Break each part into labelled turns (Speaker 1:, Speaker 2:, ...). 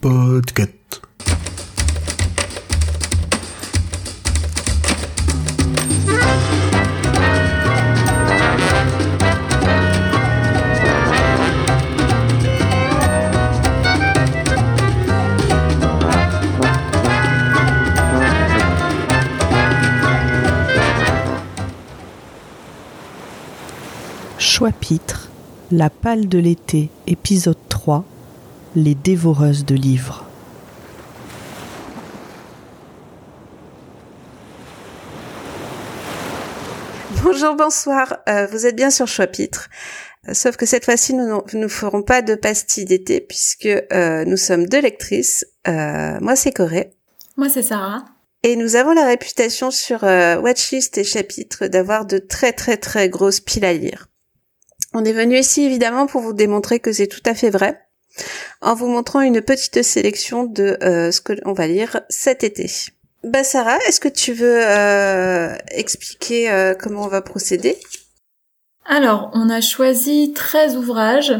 Speaker 1: Podcast.
Speaker 2: Choix-pitre, La pâle de l'été, épisode 3, Les dévoreuses de livres.
Speaker 3: Bonjour, bonsoir. Euh, vous êtes bien sur Choix-pitre. Euh, Sauf que cette fois-ci, nous ne ferons pas de pastilles d'été puisque euh, nous sommes deux lectrices. Euh, moi, c'est Corée.
Speaker 4: Moi, c'est Sarah.
Speaker 3: Et nous avons la réputation sur euh, Watchlist et Chapitre d'avoir de très très très grosses piles à lire. On est venu ici évidemment pour vous démontrer que c'est tout à fait vrai, en vous montrant une petite sélection de euh, ce que l'on va lire cet été. Bah Sarah, est-ce que tu veux euh, expliquer euh, comment on va procéder?
Speaker 4: Alors, on a choisi 13 ouvrages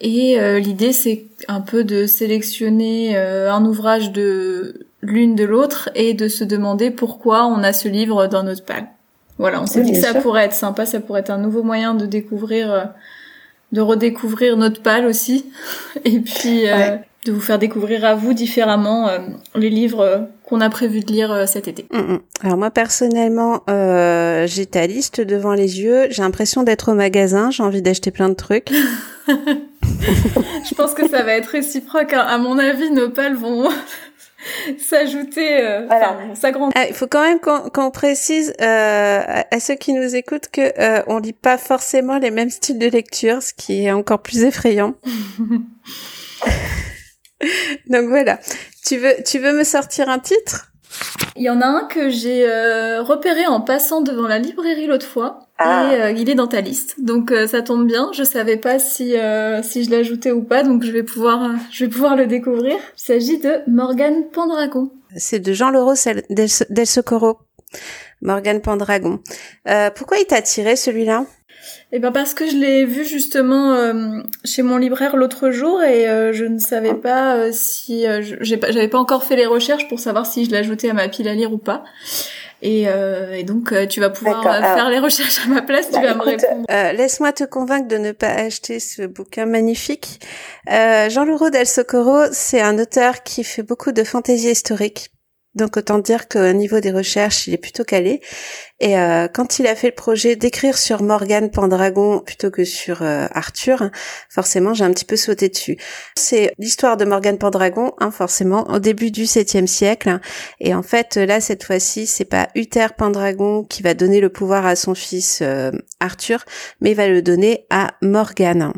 Speaker 4: et l'idée c'est un peu de sélectionner un ouvrage de l'une de l'autre et de se demander pourquoi on a ce livre dans notre palle. Voilà, on s'est
Speaker 3: Oui,
Speaker 4: dit que ça
Speaker 3: sûr.
Speaker 4: pourrait être sympa, ça pourrait être un nouveau moyen de découvrir, de redécouvrir notre palle aussi, et puis euh,
Speaker 3: Ouais.
Speaker 4: de vous faire découvrir à vous différemment euh, les livres euh, qu'on a prévu de lire cet été.
Speaker 3: Mm, mm. Alors moi personnellement, euh, j'ai ta liste devant les yeux. J'ai l'impression d'être au magasin. J'ai envie d'acheter plein de trucs.
Speaker 4: Je pense que ça va être réciproque. hein. À mon avis, nos pales vont s'ajouter, euh,
Speaker 3: Voilà.
Speaker 4: s'agrandir.
Speaker 3: Ah, Il faut quand même qu'on qu'on précise euh, à à ceux qui nous écoutent que euh, on lit pas forcément les mêmes styles de lecture, ce qui est encore plus effrayant. Donc voilà. Tu veux, tu veux me sortir un titre?
Speaker 4: Il y en a un que j'ai euh, repéré en passant devant la librairie l'autre fois.
Speaker 3: Ah.
Speaker 4: Et euh, il est dans ta liste. Donc euh, ça tombe bien. Je savais pas si euh, si je l'ajoutais ou pas, donc je vais pouvoir euh, je vais pouvoir le découvrir. Il s'agit de Morgane Pendragon.
Speaker 3: C'est de Jean Leroux del, del Socorro. Morgane Pendragon. Euh, pourquoi il t'a attiré celui-là?
Speaker 4: Et ben parce que je l'ai vu justement euh, chez mon libraire l'autre jour et euh, je ne savais pas euh, si euh, pas j'avais pas encore fait les recherches pour savoir si je l'ajoutais à ma pile à lire ou pas. Et, euh, et donc euh, tu vas pouvoir euh,
Speaker 3: alors-
Speaker 4: faire les recherches à ma place, tu
Speaker 3: Bah,
Speaker 4: vas me répondre.
Speaker 3: Euh, Laisse-moi te convaincre de ne pas acheter ce bouquin magnifique. Euh, Jean Leroux del Socorro, c'est un auteur qui fait beaucoup de fantaisie historique. Donc autant dire qu'au niveau des recherches, il est plutôt calé. Et euh, quand il a fait le projet d'écrire sur Morgane Pendragon plutôt que sur euh, Arthur, forcément j'ai un petit peu sauté dessus. C'est l'histoire de Morgane Pendragon, hein, forcément, au début du 7e siècle. Et en fait, là, cette fois-ci, c'est pas Uther Pendragon qui va donner le pouvoir à son fils euh, Arthur, mais il va le donner à Morgane.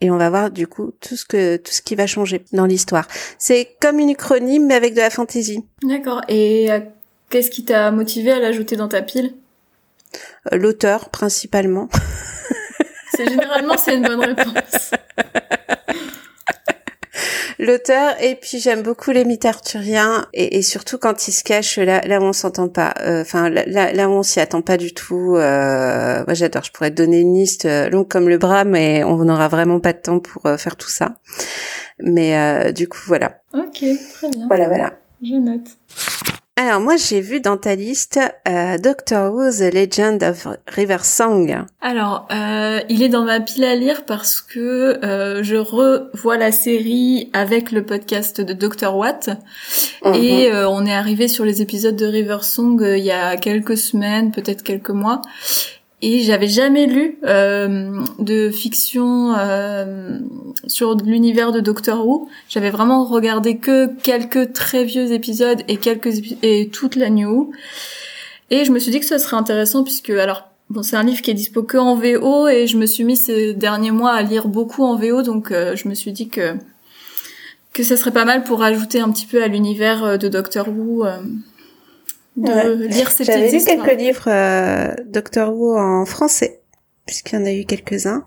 Speaker 3: Et on va voir du coup tout ce que tout ce qui va changer dans l'histoire. C'est comme une uchronie mais avec de la fantaisie.
Speaker 4: D'accord. Et euh, qu'est-ce qui t'a motivé à l'ajouter dans ta pile?
Speaker 3: Euh, L'auteur principalement.
Speaker 4: C'est généralement c'est une bonne réponse.
Speaker 3: L'auteur et puis j'aime beaucoup les mythes arthuriens et, et surtout quand il se cache là là où on s'entend pas. Euh, Enfin là, là là où on s'y attend pas du tout. Euh, moi j'adore. Je pourrais te donner une liste euh, longue comme le bras mais on n'aura vraiment pas de temps pour faire tout ça. Mais du coup voilà.
Speaker 4: Ok, très bien.
Speaker 3: Voilà voilà.
Speaker 4: Je note.
Speaker 3: Alors moi j'ai vu dans ta liste euh, Doctor Who The Legend of River Song.
Speaker 4: Alors, euh, il est dans ma pile à lire parce que euh, je revois la série avec le podcast de Dr. Watt et euh, on est arrivé sur les épisodes de River Song il y a quelques semaines, peut-être quelques mois. Et j'avais jamais lu euh, de fiction euh, sur l'univers de Doctor Who. J'avais vraiment regardé que quelques très vieux épisodes et quelques et toute la New Who. Et je me suis dit que ça serait intéressant puisque alors bon c'est un livre qui est dispo que en VO et je me suis mis ces derniers mois à lire beaucoup en VO donc euh, je me suis dit que que ça serait pas mal pour ajouter un petit peu à l'univers euh, de Doctor Who euh, de
Speaker 3: Ouais.
Speaker 4: lire ces
Speaker 3: J'avais lu quelques livres euh, Doctor Who en français, puisqu'il y en a eu quelques-uns,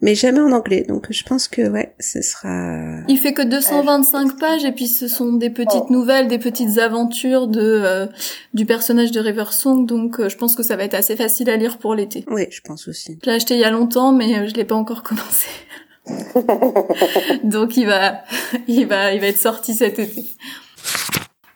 Speaker 3: mais jamais en anglais. Donc je pense que ouais, ce sera.
Speaker 4: Il fait que 225 pages et puis ce sont des petites nouvelles, des petites aventures de euh, du personnage de River Song donc euh, je pense que ça va être assez facile à lire pour l'été.
Speaker 3: Oui, je pense aussi.
Speaker 4: Je l'ai acheté il y a longtemps mais euh, je l'ai pas encore commencé. Donc il va, il va, il va être sorti cet été.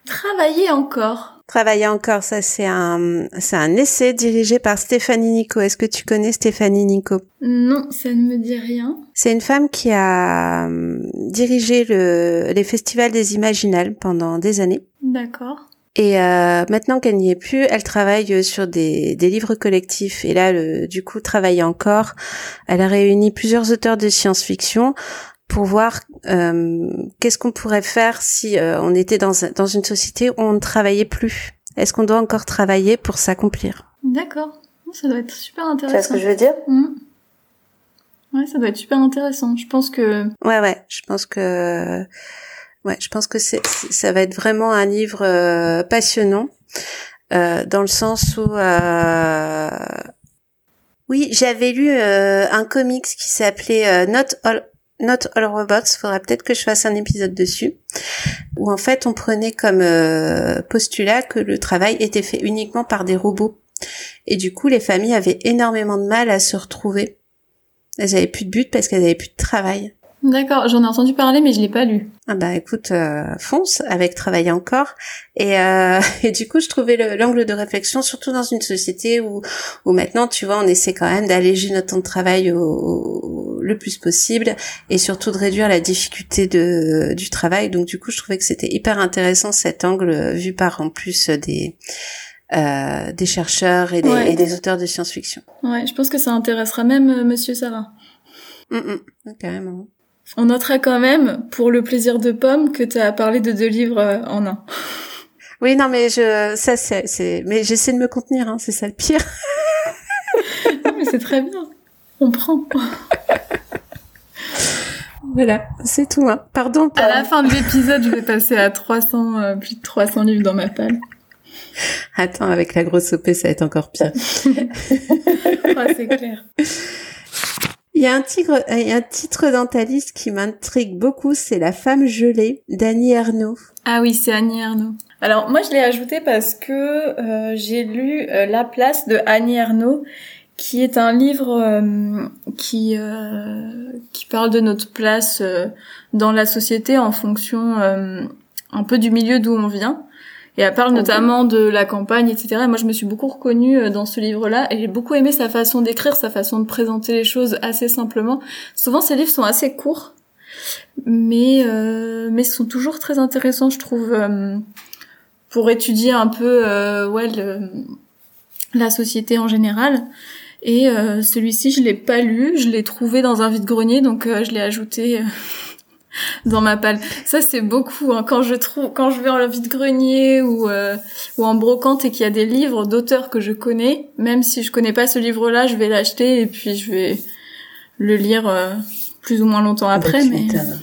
Speaker 4: Travailler encore.
Speaker 3: Travailler encore, ça c'est un, c'est un essai dirigé par Stéphanie Nico. Est-ce que tu connais Stéphanie Nico?
Speaker 4: Non, ça ne me dit rien.
Speaker 3: C'est une femme qui a hum, dirigé le, les festivals des Imaginales pendant des années.
Speaker 4: D'accord.
Speaker 3: Et euh, maintenant qu'elle n'y est plus, elle travaille sur des, des livres collectifs. Et là, le, du coup, travaille encore. Elle a réuni plusieurs auteurs de science-fiction pour voir euh, qu'est-ce qu'on pourrait faire si euh, on était dans, dans une société où on ne travaillait plus. Est-ce qu'on doit encore travailler pour s'accomplir?
Speaker 4: D'accord. Ça doit être super intéressant.
Speaker 3: Tu vois ce que je veux dire?
Speaker 4: Mmh. Ouais, ça doit être super intéressant. Je pense que.
Speaker 3: Ouais, ouais. Je pense que. Ouais, je pense que c'est, ça va être vraiment un livre euh, passionnant euh, dans le sens où. Euh... Oui, j'avais lu euh, un comics qui s'appelait Not All Not All Robots, faudra peut-être que je fasse un épisode dessus, où en fait on prenait comme euh, postulat que le travail était fait uniquement par des robots. Et du coup les familles avaient énormément de mal à se retrouver. Elles avaient plus de but parce qu'elles avaient plus de travail.
Speaker 4: D'accord, j'en ai entendu parler mais je l'ai pas lu.
Speaker 3: Ah bah écoute, euh, fonce avec travailler encore. Et, euh, et du coup, je trouvais l'angle de réflexion, surtout dans une société où, où maintenant, tu vois, on essaie quand même d'alléger notre temps de travail au, au, le plus possible et surtout de réduire la difficulté de, du travail. Donc du coup, je trouvais que c'était hyper intéressant cet angle vu par en plus des euh, des chercheurs et des,
Speaker 4: Ouais.
Speaker 3: et des auteurs de science-fiction.
Speaker 4: Ouais, je pense que ça intéressera même euh, Monsieur Sarah.
Speaker 3: Mm, mm, carrément.
Speaker 4: On notera quand même, pour le plaisir de pomme, que tu as parlé de deux livres euh, en un.
Speaker 3: Oui, non, mais je, ça, c'est, c'est, mais j'essaie de me contenir, hein, c'est ça le pire.
Speaker 4: Non, mais c'est très bien. On prend.
Speaker 3: Voilà, c'est tout, hein. Pardon.
Speaker 4: À la fin de l'épisode, je vais passer à 300, euh, plus de 300 livres dans ma palle.
Speaker 3: Attends, avec la grosse OP, ça va être encore pire.
Speaker 4: Ouais, c'est clair.
Speaker 3: Il y a un tigre, il y a un titre dans ta liste qui m'intrigue beaucoup, c'est La femme gelée d'Annie Ernaux.
Speaker 4: Ah oui, c'est Annie Ernaux. Alors moi je l'ai ajouté parce que euh, j'ai lu euh, La place de Annie Ernaux, qui est un livre euh, qui euh, qui parle de notre place euh, dans la société en fonction euh, un peu du milieu d'où on vient. Et elle parle notamment de la campagne, etc. Et moi, je me suis beaucoup reconnue euh, dans ce livre-là, et j'ai beaucoup aimé sa façon d'écrire, sa façon de présenter les choses assez simplement. Souvent, ces livres sont assez courts, mais euh, mais sont toujours très intéressants, je trouve, euh, pour étudier un peu, euh, ouais, le- la société en général. Et euh, celui-ci, je l'ai pas lu, je l'ai trouvé dans un vide-grenier, donc euh, je l'ai ajouté. euh, dans ma palle. Ça c'est beaucoup hein. quand je trouve quand je vais en vide-grenier ou euh, ou en brocante et qu'il y a des livres d'auteurs que je connais, même si je connais pas ce livre-là, je vais l'acheter et puis je vais le lire euh, plus ou moins longtemps après
Speaker 3: Bah,
Speaker 4: mais
Speaker 3: m'étonnes.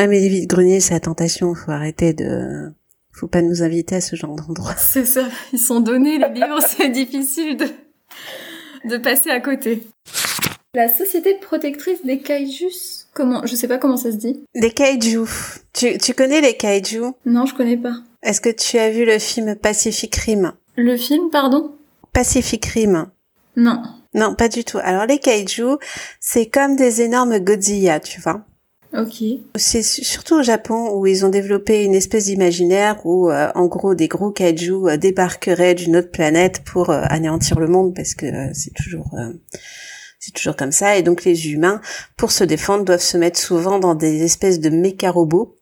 Speaker 3: Ah, mais les vides-greniers, c'est la tentation, faut arrêter de, faut pas nous inviter à ce genre d'endroit.
Speaker 4: c'est ça, ils sont donnés les livres, c'est difficile de de passer à côté. La société protectrice des kaijus, comment je sais pas comment ça se dit.
Speaker 3: Les kaiju. Tu, tu connais les kaiju?
Speaker 4: Non, je connais pas.
Speaker 3: Est-ce que tu as vu le film Pacific Rim?
Speaker 4: Le film, pardon?
Speaker 3: Pacific Rim.
Speaker 4: Non.
Speaker 3: Non, pas du tout. Alors les kaiju, c'est comme des énormes Godzilla, tu vois.
Speaker 4: OK.
Speaker 3: C'est su- surtout au Japon où ils ont développé une espèce d'imaginaire où, euh, en gros, des gros kaiju euh, débarqueraient d'une autre planète pour euh, anéantir le monde parce que euh, c'est toujours, c'est toujours comme ça. Et donc les humains, pour se défendre, doivent se mettre souvent dans des espèces de méca robots.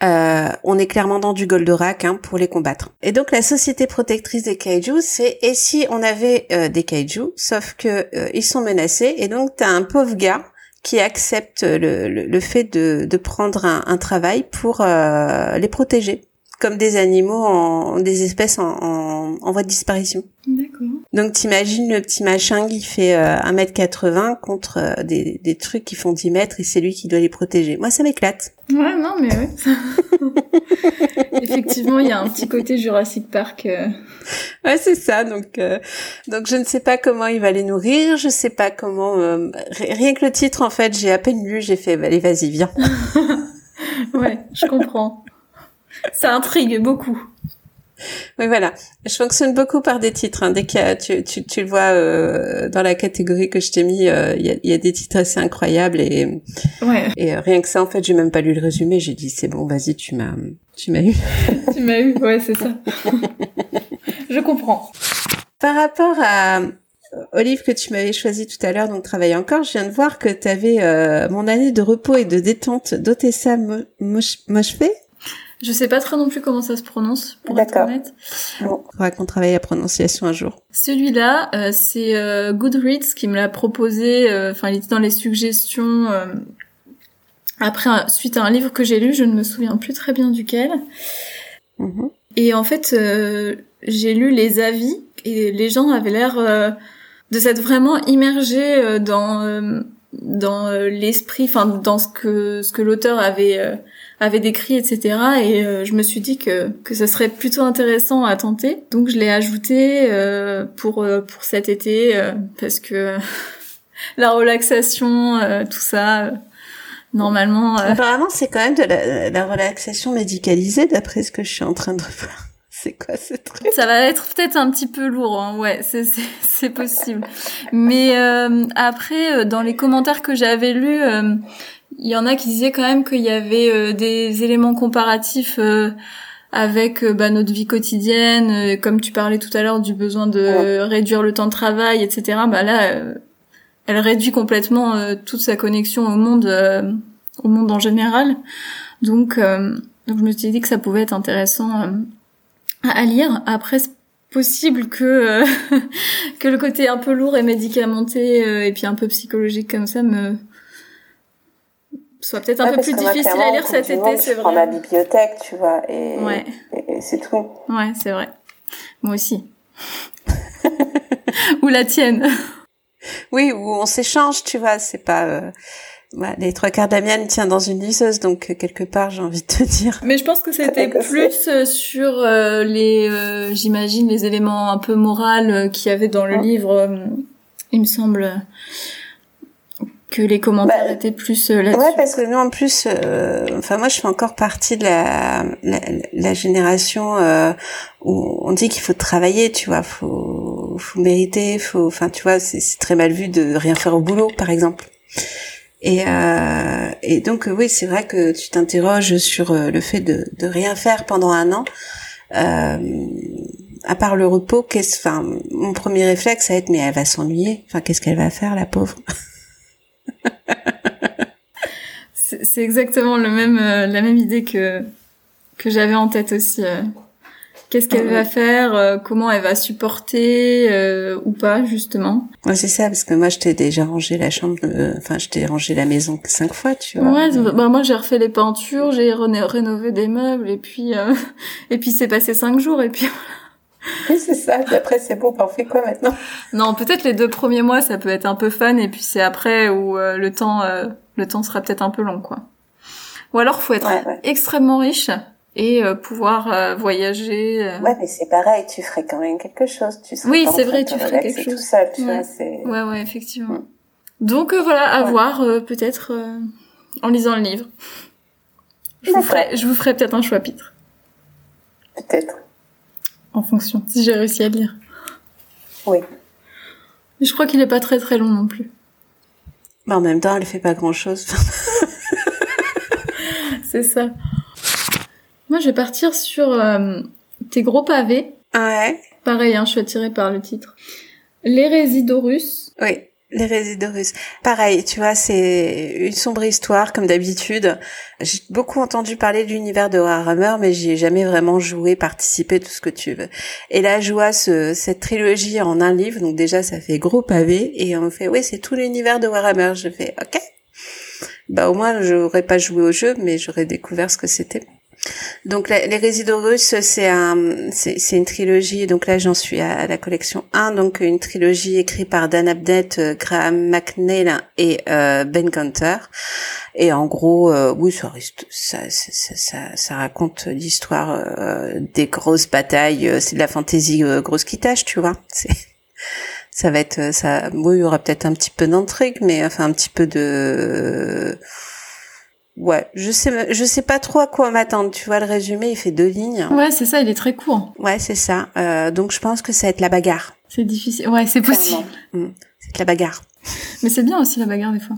Speaker 3: On est clairement dans du Goldorak hein, pour les combattre. Et donc la société protectrice des kaiju, c'est et si on avait des kaiju, sauf que ils sont menacés et donc t'as un pauvre gars qui accepte le, le, le fait de, de prendre un, un travail pour euh, les protéger, comme des animaux, en, des espèces en, en, voie de disparition. Donc t'imagines le petit machin qui fait euh, 1m80 contre euh, des, des trucs qui font 10 mètres et c'est lui qui doit les protéger. Moi ça m'éclate.
Speaker 4: Ouais, non, mais ouais. Effectivement, il y a un petit côté Jurassic Park. euh.
Speaker 3: Ouais, c'est ça. Donc, euh, donc je ne sais pas comment il va les nourrir. Je sais pas comment. euh, ri- rien que le titre, en fait, j'ai à peine lu. J'ai fait, bah, allez, vas-y, viens.
Speaker 4: Ouais, je comprends. Ça intrigue beaucoup.
Speaker 3: Oui, voilà. Je fonctionne beaucoup par des titres. Hein. Dès que tu, tu, tu le vois euh, dans la catégorie que je t'ai mis, euh, il y, a, y, a, des titres assez incroyables et
Speaker 4: ouais.
Speaker 3: et euh, rien que ça, en fait, j'ai même pas lu le résumé. J'ai dit c'est bon, vas-y, tu m'as tu m'as eu.
Speaker 4: tu m'as eu, ouais, c'est ça. je comprends.
Speaker 3: Par rapport à au livre que tu m'avais choisi tout à l'heure, donc travailler encore, je viens de voir que tu avais mon année de repos et de détente d'Otessa Moshfe.
Speaker 4: Je sais pas trop non plus comment ça se prononce, pour être honnête.
Speaker 3: Bon, faudra qu'on travaille la prononciation un jour.
Speaker 4: Celui-là, euh, c'est euh, Goodreads qui me l'a proposé. Euh, enfin, il était dans les suggestions. après, suite à un livre que j'ai lu, je ne me souviens plus très bien duquel.
Speaker 3: Mm-hmm.
Speaker 4: Et en fait, j'ai lu les avis et les gens avaient l'air de s'être vraiment immergés dans dans l'esprit, enfin dans ce que ce que l'auteur avait avait décrit, etc. Et euh, je me suis dit que que ce serait plutôt intéressant à tenter. Donc je l'ai ajouté euh, pour euh, pour cet été parce que la relaxation, tout ça. Normalement.
Speaker 3: Apparemment, c'est quand même de la, la relaxation médicalisée, d'après ce que je suis en train de voir. C'est quoi ce truc?
Speaker 4: Ça va être peut-être un petit peu lourd, hein. ouais, c'est c'est possible. Mais euh, après, dans les commentaires que j'avais lus, euh, il y en a qui disaient quand même qu'il y avait euh, des éléments comparatifs euh, avec euh, bah, notre vie quotidienne, comme tu parlais tout à l'heure du besoin de réduire le temps de travail, etc. Bah là, elle réduit complètement toute sa connexion au monde, au monde en général. Donc, donc je me suis dit que ça pouvait être intéressant à lire. Après, c'est possible que que le côté un peu lourd et médicamenté et puis un peu psychologique comme ça me soit peut-être un peu plus difficile à lire cet été, c'est vrai. Je
Speaker 3: prends ma bibliothèque, tu vois, et, et, c'est tout.
Speaker 4: Ouais, c'est vrai. Moi aussi. ou la tienne.
Speaker 3: Oui, où on s'échange, tu vois, c'est pas... Euh... les trois quarts de la mienne tient dans une liseuse, donc euh, quelque part, j'ai envie de te dire.
Speaker 4: Mais je pense que c'était plus euh, sur euh, les, j'imagine, les éléments un peu moraux qu'il y avait dans le livre, il me semble que les commentaires bah, étaient plus euh, là-dessus.
Speaker 3: Ouais, parce que nous en plus, euh, enfin moi je fais encore partie de la la, la génération euh, où on dit qu'il faut travailler, tu vois, faut faut mériter, faut, enfin tu vois, c'est très mal vu de rien faire au boulot, par exemple. Et, euh, et donc oui, c'est vrai que tu t'interroges sur le fait de, de rien faire pendant un an. Euh, à part le repos, qu'est-ce, enfin, mon premier réflexe, ça va être mais elle va s'ennuyer. Enfin, qu'est-ce qu'elle va faire, la pauvre?
Speaker 4: C'est exactement le même, euh, la même idée que que j'avais en tête aussi. Euh. Qu'est-ce qu'elle va faire euh, Comment elle va supporter ou pas justement
Speaker 3: Ouais, c'est ça, parce que moi, je t'ai déjà rangé la chambre, enfin, je t'ai rangé la maison cinq fois, tu vois.
Speaker 4: Ouais, bah moi, j'ai refait les peintures, j'ai rénové des meubles, et puis, et puis c'est passé cinq jours, et puis
Speaker 3: Oui, c'est ça. Puis après, c'est bon, on fait quoi maintenant?
Speaker 4: Non, peut-être les deux premiers mois, ça peut être un peu fun, et puis c'est après où euh, le temps, euh, le temps sera peut-être un peu long, quoi. Ou alors, faut être extrêmement riche et euh, pouvoir voyager.
Speaker 3: Ouais, mais c'est pareil, tu ferais quand même quelque chose. Tu
Speaker 4: oui, c'est vrai, tu ferais quelque chose.
Speaker 3: Tout seul, tu
Speaker 4: ouais.
Speaker 3: vois,
Speaker 4: ouais, ouais, effectivement. Mm. Donc voilà, à voir peut-être en lisant le livre. Je vous ferai, je vous ferai peut-être un chapitre.
Speaker 3: Peut-être
Speaker 4: en fonction, si j'ai réussi à lire.
Speaker 3: Oui.
Speaker 4: Mais je crois qu'il est pas très très long non plus.
Speaker 3: Mais en même temps, elle fait pas grand chose.
Speaker 4: C'est ça. Moi, je vais partir sur euh, tes gros pavés.
Speaker 3: Ouais.
Speaker 4: Pareil, hein, je suis attirée par le titre. L'hérésie d'Horus.
Speaker 3: Oui. Les résidus russes. Pareil, tu vois, c'est une sombre histoire comme d'habitude. J'ai beaucoup entendu parler de l'univers de Warhammer, mais j'y ai jamais vraiment joué, participé, tout ce que tu veux. Et là, je vois ce, cette trilogie en un livre, donc déjà ça fait gros pavé, et on fait, oui, c'est tout l'univers de Warhammer. Je fais, ok. Bah au moins, j'aurais pas joué au jeu, mais j'aurais découvert ce que c'était. Donc les résidus russes, c'est un, une trilogie. Donc là, j'en suis à, la collection 1, donc une trilogie écrite par Dan Abnett, euh, Graham McNeil et euh, Ben Gunter. Et en gros, euh, oui, ça, ça, ça, ça, raconte l'histoire des grosses batailles. C'est de la fantaisie grosse qui tâche, tu vois. Ça va être ça. Oui, il y aura peut-être un petit peu d'intrigue, mais enfin un petit peu de ouais, je sais, je sais pas trop à quoi m'attendre. Tu vois, le résumé, il fait deux lignes.
Speaker 4: Ouais, c'est ça, il est très court.
Speaker 3: Ouais, c'est ça. Euh, donc je pense que ça va être la bagarre.
Speaker 4: C'est difficile. Ouais, c'est possible.
Speaker 3: Mm. C'est la bagarre.
Speaker 4: Mais c'est bien aussi la bagarre des fois.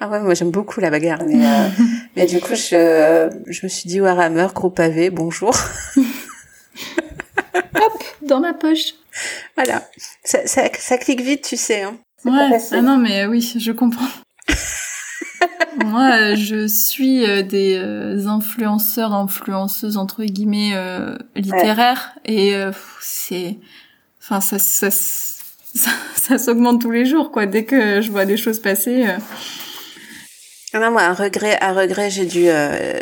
Speaker 3: Ah ouais, moi j'aime beaucoup la bagarre. Mais, euh, mais du coup, je, je me suis dit Warhammer, gros pavé, bonjour.
Speaker 4: Hop, dans ma poche.
Speaker 3: Voilà. Ça, ça, ça clique vite, tu sais. Hein.
Speaker 4: Ouais. Ah non, mais oui, je comprends. Moi, euh, je suis euh, des euh, influenceurs, influenceuses entre guillemets littéraires, et c'est, enfin, ça, ça, ça, ça s'augmente tous les jours, quoi. Dès que je vois des choses passer.
Speaker 3: Ah non, moi, un regret, un regret, j'ai dû,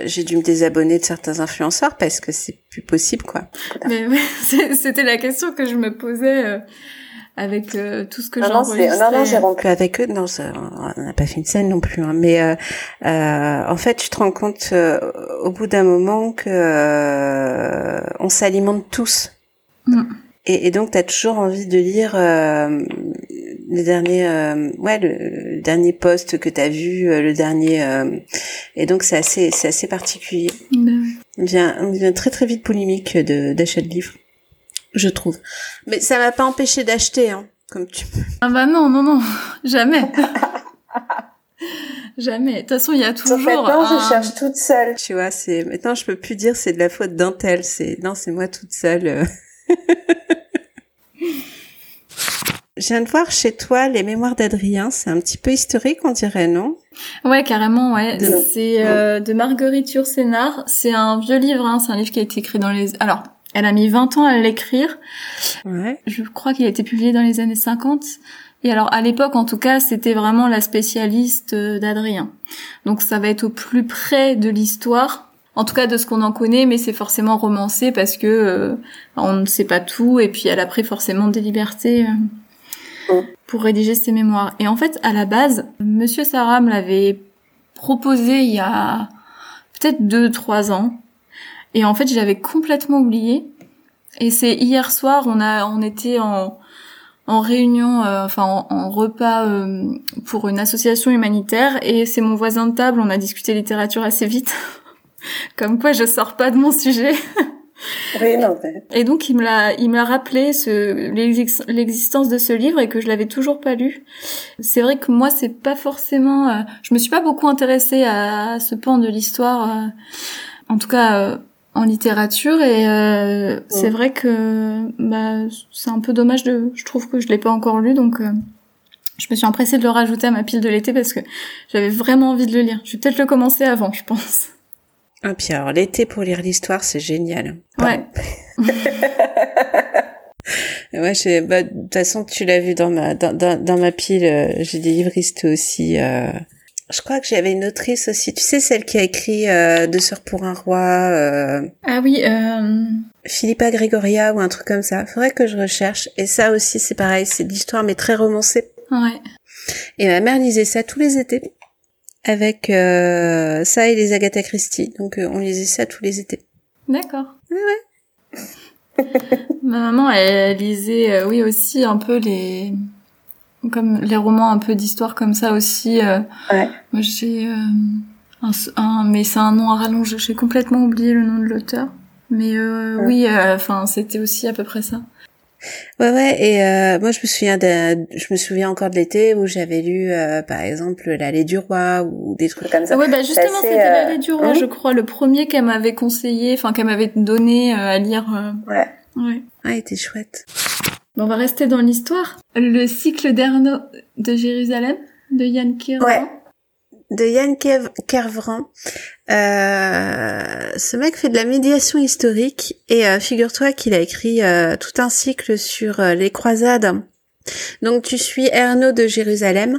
Speaker 3: j'ai dû me désabonner de certains influenceurs parce que c'est plus possible, quoi.
Speaker 4: Mais c'était la question que je me posais avec euh, tout ce que j'ai enregistré.
Speaker 3: Non, non, j'ai rompu avec eux. Non, ça, on n'a pas fait une scène non plus. Hein. Mais euh, euh, en fait, tu te rends compte euh, au bout d'un moment que euh, on s'alimente tous. Mm. Et, et, donc, tu as toujours envie de lire le dernier, ouais, le, dernier post que tu as vu, le dernier. et donc, c'est assez, c'est assez particulier. Mm. On devient, on devient très très vite polémique de d'achat de livres je trouve. Mais ça m'a pas empêché d'acheter, hein, comme tu.
Speaker 4: Ah bah non, non, non, jamais. jamais. De toute façon, il y a toujours.
Speaker 3: Maintenant, je cherche toute seule. Tu vois, c'est maintenant, je peux plus dire c'est de la faute d'un tel. C'est non, c'est moi toute seule. Je viens de voir chez toi les mémoires d'Adrien. C'est un petit peu historique, on dirait, non?
Speaker 4: Ouais, carrément, ouais. C'est euh, de Marguerite Yourcenar. C'est un vieux livre, hein. c'est un livre qui a été écrit dans les... Alors, elle a mis 20 ans à l'écrire.
Speaker 3: Ouais.
Speaker 4: Je crois qu'il a été publié dans les années 50. Et alors à l'époque en tout cas, c'était vraiment la spécialiste euh, d'Adrien. Donc ça va être au plus près de l'histoire. En tout cas de ce qu'on en connaît, mais c'est forcément romancé parce que euh, on ne sait pas tout et puis elle a pris forcément des libertés euh, pour rédiger ses mémoires. Et en fait, à la base, Monsieur Saram l'avait proposé il y a peut-être deux trois ans et en fait, je l'avais complètement oublié. Et c'est hier soir, on a, on était en, en réunion, euh, enfin en, repas euh, pour une association humanitaire, et c'est mon voisin de table. On a discuté littérature assez vite, comme quoi je sors pas de mon sujet.
Speaker 3: oui, non,
Speaker 4: Et donc il me l'a, il me l'a rappelé ce, l'existence de ce livre et que je l'avais toujours pas lu. C'est vrai que moi c'est pas forcément, euh, je me suis pas beaucoup intéressée à, ce pan de l'histoire. en tout cas en littérature et euh, c'est vrai que bah, c'est un peu dommage de je trouve que je l'ai pas encore lu donc euh, je me suis empressée de le rajouter à ma pile de l'été parce que j'avais vraiment envie de le lire. Je vais peut-être le commencer avant, je pense.
Speaker 3: Ah puis alors l'été pour lire l'histoire, c'est génial.
Speaker 4: Ouais.
Speaker 3: ouais, bah, de toute façon tu l'as vu dans ma dans, dans, ma pile, euh, j'ai des livristes aussi euh, je crois que j'avais une autrice aussi, tu sais, celle qui a écrit euh, Deux sœurs pour un roi. Euh...
Speaker 4: Ah oui, euh...
Speaker 3: Philippa Gregoria ou un truc comme ça. Faudrait que je recherche. Et ça aussi, c'est pareil, c'est de l'histoire mais très romancée.
Speaker 4: Ouais.
Speaker 3: Et ma mère lisait ça tous les étés avec euh, ça et les Agatha Christie. Donc euh, on lisait ça tous les étés.
Speaker 4: D'accord.
Speaker 3: Ouais,
Speaker 4: ouais. ma maman, elle lisait, euh, oui aussi un peu les comme les romans un peu d'histoire comme ça aussi. Euh,
Speaker 3: ouais.
Speaker 4: Moi j'ai euh, un, mais c'est un nom à rallonge. J'ai complètement oublié le nom de l'auteur. Mais euh, oui, enfin c'était aussi à peu près ça.
Speaker 3: Ouais ouais et moi je me souviens de, je me souviens encore de l'été où j'avais lu par exemple l'allée du roi ou des trucs comme ça.
Speaker 4: Ouais bah justement c'était l'allée du roi hein je crois le premier qu'elle m'avait conseillé enfin qu'elle m'avait donné à lire.
Speaker 3: Ouais.
Speaker 4: Ouais.
Speaker 3: Ah il était chouette
Speaker 4: on va rester dans l'histoire. Le cycle d'Ernaud de Jérusalem de Yann Kervran.
Speaker 3: Ouais. De Yann Kervran. Euh, ce mec fait de la médiation historique et euh, figure-toi qu'il a écrit euh, tout un cycle sur les croisades. Donc tu suis Ernaud de Jérusalem,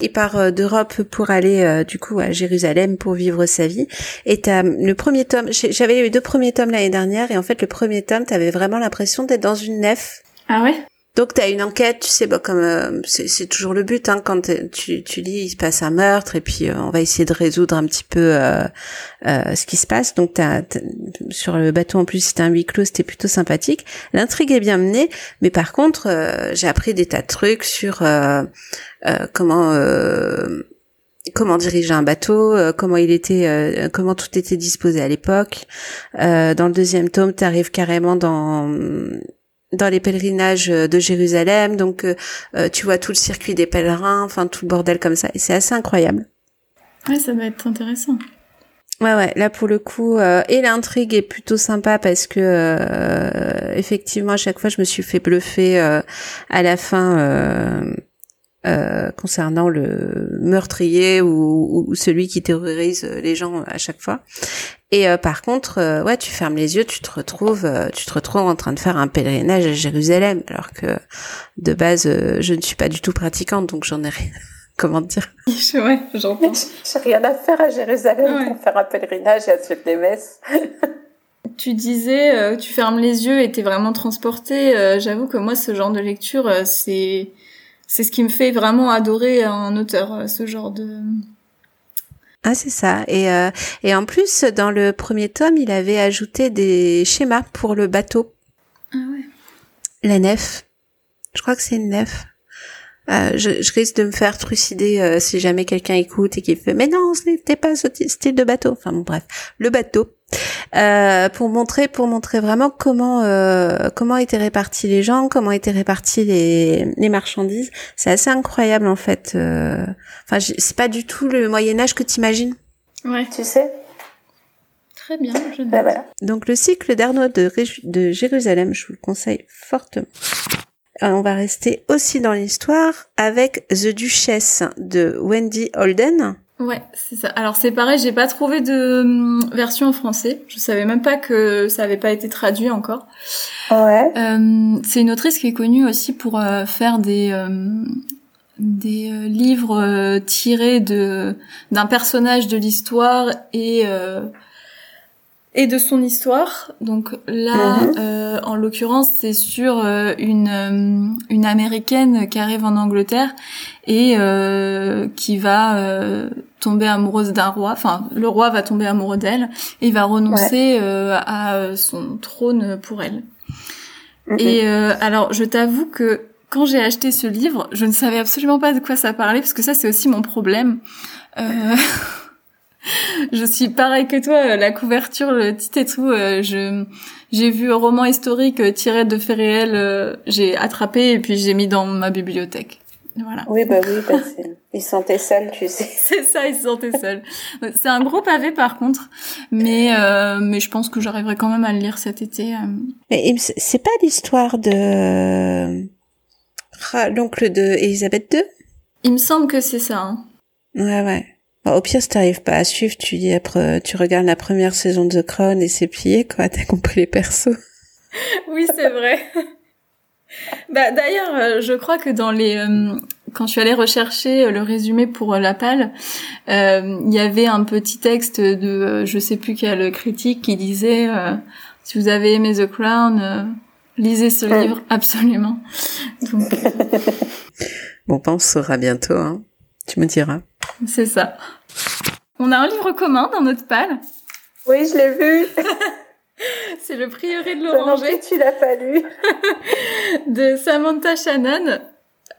Speaker 3: il part d'Europe pour aller du coup à Jérusalem pour vivre sa vie. Et t'as le premier tome, j'avais eu deux premiers tomes l'année dernière et en fait le premier tome, t'avais vraiment l'impression d'être dans une nef
Speaker 4: ah ouais?
Speaker 3: Donc tu as une enquête, tu sais, bah, comme euh, c'est toujours le but, hein, quand tu, tu lis, il se passe un meurtre, et puis euh, on va essayer de résoudre un petit peu euh, ce qui se passe. Donc as, sur le bateau en plus, c'était un huis clos, c'était plutôt sympathique. L'intrigue est bien menée, mais par contre, j'ai appris des tas de trucs sur comment comment diriger un bateau, comment il était, comment tout était disposé à l'époque. dans le deuxième tome, tu arrives carrément dans dans les pèlerinages de Jérusalem, donc tu vois tout le circuit des pèlerins, enfin tout le bordel comme ça, et c'est assez incroyable.
Speaker 4: Ouais, ça va être intéressant.
Speaker 3: Ouais, ouais, là pour le coup, euh, et l'intrigue est plutôt sympa parce que euh, effectivement à chaque fois je me suis fait bluffer euh, à la fin concernant le meurtrier ou, ou, celui qui terrorise les gens à chaque fois. Et par contre, ouais, tu fermes les yeux, tu te retrouves, tu te retrouves en train de faire un pèlerinage à Jérusalem, alors que de base je ne suis pas du tout pratiquante, donc j'en ai rien comment dire?
Speaker 4: Ouais, j'entends.
Speaker 3: J'ai rien à faire à Jérusalem pour faire un pèlerinage et à suivre des messes.
Speaker 4: tu disais, euh, tu fermes les yeux et t'es vraiment transporté. Euh, j'avoue que moi, ce genre de lecture, euh, c'est c'est ce qui me fait vraiment adorer un auteur, ce genre de.
Speaker 3: Ah, c'est ça. Et, et en plus, dans le premier tome, il avait ajouté des schémas pour le bateau.
Speaker 4: Ah ouais.
Speaker 3: La nef. Je crois que c'est une nef. Euh, je, je, risque de me faire trucider euh, si jamais quelqu'un écoute et qui fait mais non c'était pas ce style de bateau enfin bon bref le bateau euh, pour montrer pour montrer vraiment comment euh, comment étaient répartis les gens comment étaient répartis les, les marchandises c'est assez incroyable en fait euh. enfin c'est pas du tout le Moyen Âge que t'imagines
Speaker 4: ouais
Speaker 3: tu sais
Speaker 4: Très bien. Je
Speaker 3: bah, voilà. Donc le cycle d'Arnaud de, de Jérusalem, je vous le conseille fortement. Euh, on va rester aussi dans l'histoire avec The Duchess de Wendy Holden.
Speaker 4: Ouais, c'est ça. Alors c'est pareil, j'ai pas trouvé de hum, version en français. Je savais même pas que ça avait pas été traduit encore.
Speaker 3: Ouais.
Speaker 4: Euh, c'est une autrice qui est connue aussi pour euh, faire des euh, des livres tirés de d'un personnage de l'histoire et et de son histoire. Donc là, mhm. euh, en l'occurrence, c'est sur euh, une euh, une américaine qui arrive en Angleterre et qui va tomber amoureuse d'un roi. Enfin, le roi va tomber amoureux d'elle et il va renoncer à son trône pour elle. Mhm. Et alors, je t'avoue que quand j'ai acheté ce livre, je ne savais absolument pas de quoi ça parlait parce que ça, c'est aussi mon problème. je suis pareil que toi, euh, la couverture, le titre et tout, euh, je j'ai vu un roman historique euh, tiré de faits réels, j'ai attrapé et puis j'ai mis dans ma bibliothèque. Voilà.
Speaker 3: Oui, bah oui, bah ils se sentaient seuls, tu sais.
Speaker 4: C'est ça, ils se sentaient seuls. C'est un gros pavé par contre, mais mais je pense que j'arriverai quand même à le lire cet été.
Speaker 3: Mais c'est pas l'histoire de l'oncle de Elisabeth II
Speaker 4: Il me semble que c'est ça. Hein.
Speaker 3: Ouais, ouais. Au pire, si t'arrives pas à suivre, tu dis après, tu regardes la première saison de The Crown et c'est plié, quoi. T'as compris les persos.
Speaker 4: oui, c'est vrai. bah, d'ailleurs, euh, je crois que dans les, euh, quand je suis allée rechercher euh, le résumé pour La Palle, il y avait un petit texte de, je sais plus quel critique qui disait, si vous avez aimé The Crown, lisez ce livre absolument.
Speaker 3: Donc, bon, on saura bientôt, hein. Tu me diras.
Speaker 4: C'est ça. On a un livre commun dans notre palle.
Speaker 3: Oui, je l'ai vu.
Speaker 4: C'est le prieuré de l'oranger.
Speaker 3: tu l'as pas lu.
Speaker 4: de Samantha Shannon.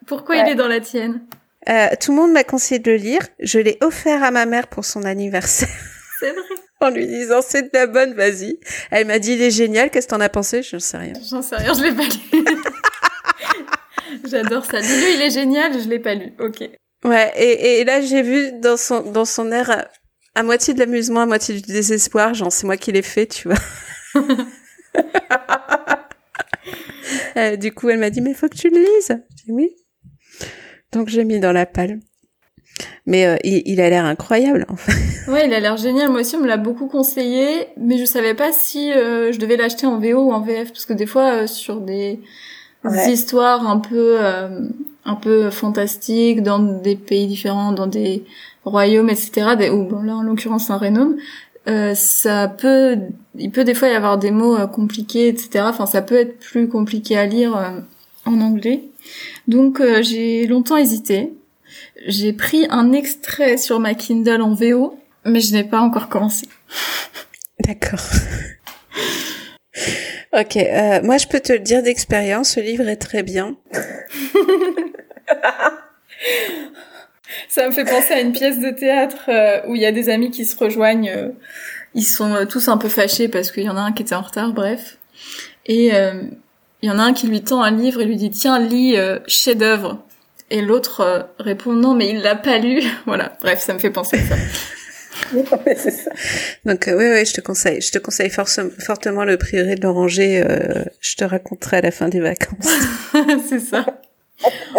Speaker 4: Pourquoi il est dans la tienne
Speaker 3: euh, Tout le monde m'a conseillé de le lire. Je l'ai offert à ma mère pour son anniversaire.
Speaker 4: C'est vrai.
Speaker 3: en lui disant c'est de la bonne, vas-y. Elle m'a dit il est génial, qu'est-ce que t'en as pensé? Je ne sais rien.
Speaker 4: J'en sais rien, je l'ai pas lu. J'adore ça. Dis-le, il est génial, je l'ai pas lu. Ok.
Speaker 3: Ouais, et, et là j'ai vu dans son dans son air à, moitié de l'amusement, à moitié du désespoir, genre c'est moi qui l'ai fait, tu vois. euh, du coup, elle m'a dit mais faut que tu le lises. J'ai dit oui. Donc j'ai mis dans la palle. Mais euh, il, il, a l'air incroyable en fait.
Speaker 4: Ouais, il a l'air génial. Moi aussi, on me l'a beaucoup conseillé, mais je savais pas si euh, je devais l'acheter en VO ou en VF parce que des fois euh, sur des, des histoires un peu un peu fantastique dans des pays différents, dans des royaumes, etc. Des, ou bon, là en l'occurrence un Rénome, euh, ça peut, il peut des fois y avoir des mots euh, compliqués, etc. Enfin, ça peut être plus compliqué à lire euh, en anglais. Donc euh, j'ai longtemps hésité. J'ai pris un extrait sur ma Kindle en VO, mais je n'ai pas encore commencé.
Speaker 3: D'accord. ok, moi je peux te le dire d'expérience, ce livre est très bien.
Speaker 4: Ça me fait penser à une pièce de théâtre euh, où il y a des amis qui se rejoignent. euh, ils sont euh, tous un peu fâchés parce qu'il y en a un qui était en retard, bref. Et euh, il y en a un qui lui tend un livre et lui dit tiens lis euh, chef-d'œuvre. Et l'autre euh, répond non mais il l'a pas lu. voilà, bref, ça me fait penser à ça.
Speaker 3: c'est ça. Donc euh, oui, oui, je te conseille. Je te conseille fortement le prieuré de l'Oranger. euh, je te raconterai à la fin des vacances.
Speaker 4: c'est ça.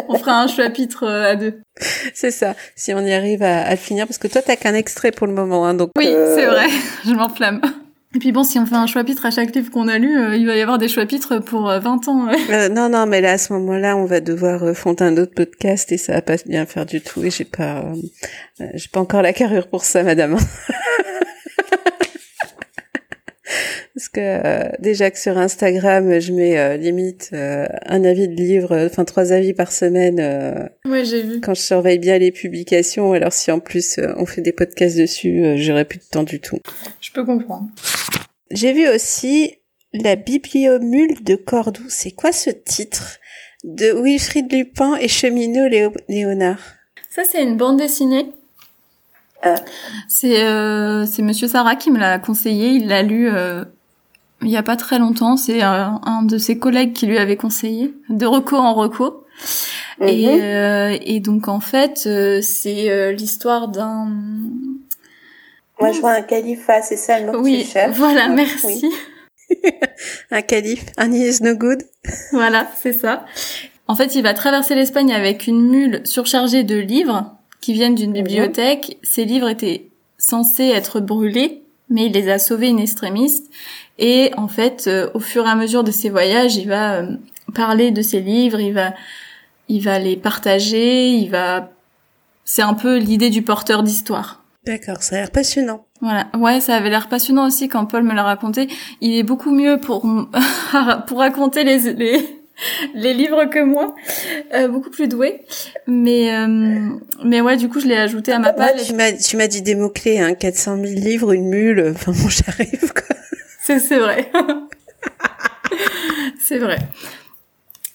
Speaker 4: On fera un chapitre euh, à deux.
Speaker 3: c'est ça. Si on y arrive à, à finir, parce que toi, t'as qu'un extrait pour le moment, hein, donc.
Speaker 4: Oui,
Speaker 3: euh,
Speaker 4: c'est vrai, je m'enflamme. Et puis bon, si on fait un chapitre à chaque livre qu'on a lu, euh, il va y avoir des chapitres pour euh, 20 ans.
Speaker 3: euh, non, non, mais là, à ce moment-là, on va devoir euh, fonder un autre podcast et ça va pas bien faire du tout. Et j'ai pas, euh, j'ai pas encore la carrure pour ça, madame. Parce que euh, déjà que sur Instagram, je mets euh, limite euh, un avis de livre, euh, enfin trois avis par semaine. euh,
Speaker 4: Ouais, j'ai vu.
Speaker 3: quand je surveille bien les publications, alors si en plus euh, on fait des podcasts dessus, euh, j'aurai plus de temps du tout.
Speaker 4: Je peux comprendre.
Speaker 3: J'ai vu aussi La Bibliomule de Cordoue. C'est quoi ce titre De Wilfried Lupin et Cheminot Léo- Léonard?
Speaker 4: Ça, c'est une bande dessinée. C'est euh, c'est Monsieur Sarah qui me l'a conseillé. Il l'a lu euh, il y a pas très longtemps. C'est euh, un de ses collègues qui lui avait conseillé, de reco en reco. Et,
Speaker 3: Mhm.
Speaker 4: euh, et donc en fait, euh, c'est euh, l'histoire d'un.
Speaker 3: Moi, je vois un califat, c'est ça le mot
Speaker 4: Oui,
Speaker 3: cherches
Speaker 4: voilà,
Speaker 3: Oui.
Speaker 4: merci.
Speaker 3: Un calife, un is no good.
Speaker 4: Voilà, c'est ça. En fait, il va traverser l'Espagne avec une mule surchargée de livres qui viennent d'une bibliothèque. Ces livres étaient censés être brûlés, mais il les a sauvés in extremis. Et en fait, euh, au fur et à mesure de ses voyages, il va euh, parler de ses livres, il va, il va les partager, il va. C'est un peu l'idée du porteur d'histoire.
Speaker 3: D'accord, ça a l'air passionnant.
Speaker 4: Voilà. Ouais, ça avait l'air passionnant aussi quand Paul me l'a raconté. Il est beaucoup mieux pour pour raconter les les, les livres que moi, Euh, beaucoup plus doué. Mais euh, mais ouais, du coup, je l'ai ajouté à ma page.
Speaker 3: tu m'as, tu m'as dit des mots-clés, hein, 400 000 livres, une mule, enfin bon, j'arrive, quoi.
Speaker 4: C'est c'est vrai. c'est vrai.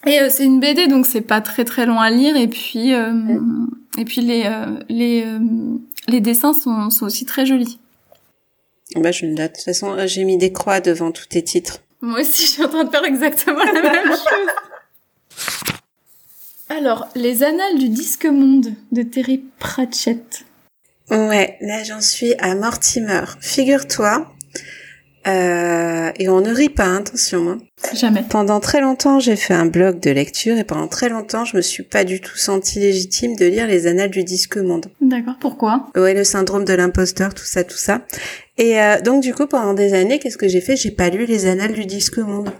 Speaker 4: Et euh, c'est une BD, donc c'est pas très très long à lire. Et puis euh, et puis les euh, les euh, les dessins sont sont aussi très jolis.
Speaker 3: Bah, je le note. De toute façon, euh, j'ai mis des croix devant tous tes titres.
Speaker 4: Moi aussi, je suis en train de faire exactement la même chose. Alors, les annales du disque monde de Terry Pratchett.
Speaker 3: Ouais, là j'en suis à Mortimer. Figure-toi, euh, et on ne rit pas, attention. Hein.
Speaker 4: Jamais.
Speaker 3: Pendant très longtemps, j'ai fait un blog de lecture et pendant très longtemps, je me suis pas du tout sentie légitime de lire les annales du disque monde.
Speaker 4: D'accord. Pourquoi?
Speaker 3: Ouais, le syndrome de l'imposteur, tout ça, tout ça. Et euh, donc du coup, pendant des années, qu'est-ce que j'ai fait? J'ai pas lu les annales du disque monde.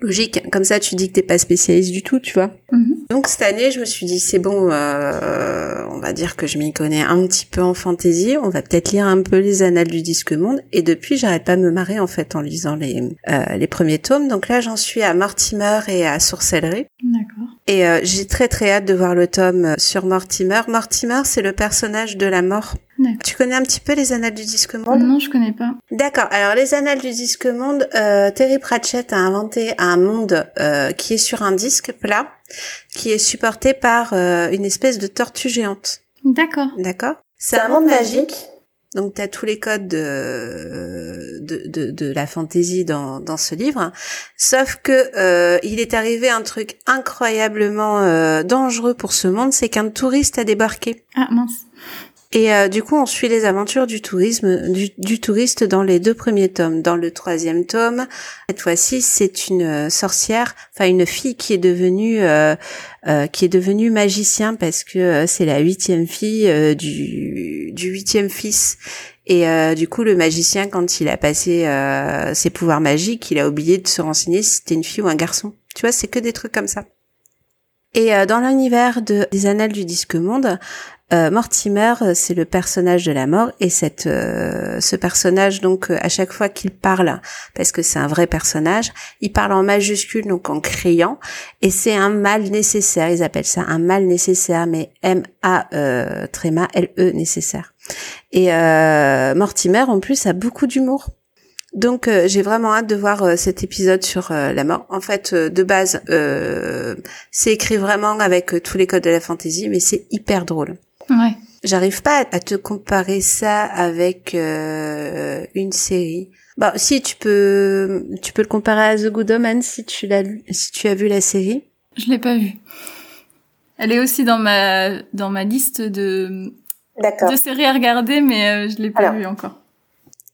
Speaker 3: Logique, comme ça tu dis que t'es pas spécialiste du tout, tu vois.
Speaker 4: Mhm.
Speaker 3: Donc cette année, je me suis dit c'est bon, euh, on va dire que je m'y connais un petit peu en fantaisie, on va peut-être lire un peu les annales du disque monde. Et depuis, j'arrête pas de me marrer en fait en lisant les euh, les premiers tomes. Donc là, j'en suis à Mortimer et à Sorcellerie.
Speaker 4: D'accord.
Speaker 3: Et euh, j'ai très très hâte de voir le tome euh, sur Mortimer. Mortimer, c'est le personnage de la mort.
Speaker 4: D'accord.
Speaker 3: Tu connais un petit peu les annales du disque monde?
Speaker 4: Non, je connais pas.
Speaker 3: D'accord. Alors les annales du disque monde, euh, Terry Pratchett a inventé un monde euh, qui est sur un disque plat, qui est supporté par euh, une espèce de tortue géante.
Speaker 4: D'accord.
Speaker 3: D'accord? C'est un monde magique. Donc tu as tous les codes de, de, de, la fantaisie dans, dans ce livre. Sauf que euh, il est arrivé un truc incroyablement euh, dangereux pour ce monde, c'est qu'un touriste a débarqué.
Speaker 4: Ah mince.
Speaker 3: Et euh, du coup, on suit les aventures du tourisme, du, touriste dans les deux premiers tomes. Dans le troisième tome, cette fois-ci, c'est une euh, sorcière, enfin une fille qui est devenue euh, qui est devenue magicien parce que c'est la huitième fille du huitième fils. Et du coup, le magicien, quand il a passé ses pouvoirs magiques, il a oublié de se renseigner si c'était une fille ou un garçon. Tu vois, c'est que des trucs comme ça. Et dans l'univers de, des Annales du Disque Monde, euh, Mortimer, euh, c'est le personnage de la mort et cette, euh, ce personnage, donc à chaque fois qu'il parle, parce que c'est un vrai personnage, il parle en majuscule, donc en criant, et c'est un mal nécessaire. Ils appellent ça un mal nécessaire, mais M-A euh, tréma L-E nécessaire. Et Mortimer, en plus, a beaucoup d'humour. Donc j'ai vraiment hâte de voir cet épisode sur la mort. En fait, de base, c'est écrit vraiment avec tous les codes de la fantaisie, mais c'est hyper drôle.
Speaker 4: Ouais.
Speaker 3: J'arrive pas à te comparer ça avec euh, une série. Bon, si tu peux, tu peux le comparer à The Good Omens si tu l'as, si tu as vu la série.
Speaker 4: Je l'ai pas vue. Elle est aussi dans ma dans ma liste de de séries à regarder, mais euh, je l'ai pas vue encore.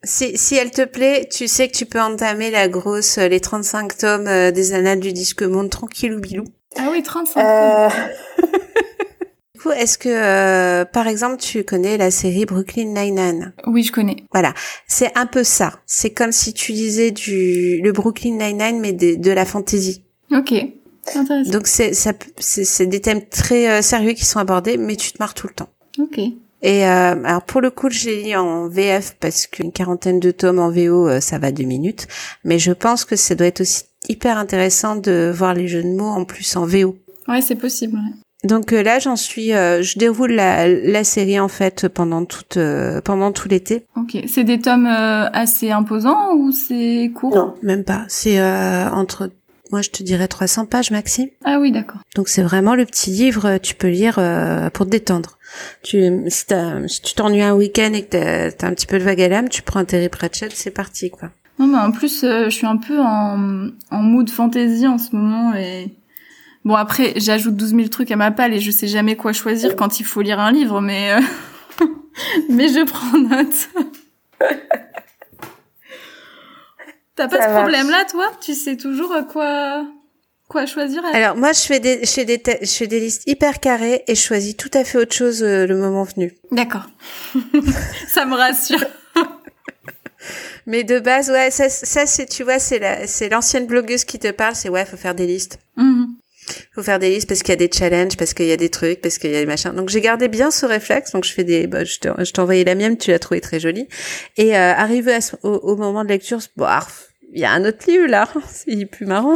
Speaker 3: Si, si elle te plaît, tu sais que tu peux entamer la grosse, les 35 tomes euh, des Annales du Disque Monde tranquille ou bilou.
Speaker 4: Ah oui, 35 euh...
Speaker 3: coup, est-ce que, euh, par exemple, tu connais la série Brooklyn Nine-Nine?
Speaker 4: Oui, je connais.
Speaker 3: Voilà, c'est un peu ça. C'est comme si tu lisais du le Brooklyn Nine-Nine, mais de, de la fantasy.
Speaker 4: Ok. Intéressant.
Speaker 3: Donc c'est ça, c'est des thèmes très euh, sérieux qui sont abordés, mais tu te marres tout le temps.
Speaker 4: Ok.
Speaker 3: Et euh, alors pour le coup, j'ai lu en VF parce qu'une quarantaine de tomes en VO, euh, ça va deux minutes. Mais je pense que ça doit être aussi hyper intéressant de voir les jeux de mots en plus en VO.
Speaker 4: Ouais, c'est possible.
Speaker 3: Donc euh, là, j'en suis, je déroule la, la, série en fait pendant toute pendant tout l'été.
Speaker 4: Ok, c'est des tomes assez imposants ou c'est court?
Speaker 3: Non, même pas. C'est entre moi je te dirais 300 pages Maxime.
Speaker 4: Ah oui, d'accord.
Speaker 3: Donc c'est vraiment le petit livre, tu peux lire pour te détendre. Tu, si, tu t'ennuies un week-end et que t'as, un petit peu de vague à l'âme, tu prends un Terry Pratchett, c'est parti, quoi.
Speaker 4: Non, mais en plus, euh, je suis un peu en, en mood fantasy en ce moment et bon après, j'ajoute 12 000 trucs à ma palle et je sais jamais quoi choisir quand il faut lire un livre, mais euh, mais je prends note. T'as pas ce problème-là, toi? Tu sais toujours euh, quoi Quoi choisir
Speaker 3: Alors moi je fais des je fais des je fais des listes hyper carrées et je choisis tout à fait autre chose euh, le moment venu.
Speaker 4: D'accord. ça me rassure.
Speaker 3: Mais de base ouais ça, ça c'est tu vois c'est la c'est l'ancienne blogueuse qui te parle c'est ouais faut faire des listes.
Speaker 4: Mm
Speaker 3: Faut faire des listes parce qu'il y a des challenges, parce qu'il y a des trucs, parce qu'il y a des machins. Donc j'ai gardé bien ce réflexe. Donc je fais des, bah, je t'ai envoyé la mienne, tu l'as trouvée très jolie. Et euh, arrivé au, moment de lecture, il y a un autre livre là, c'est plus marrant.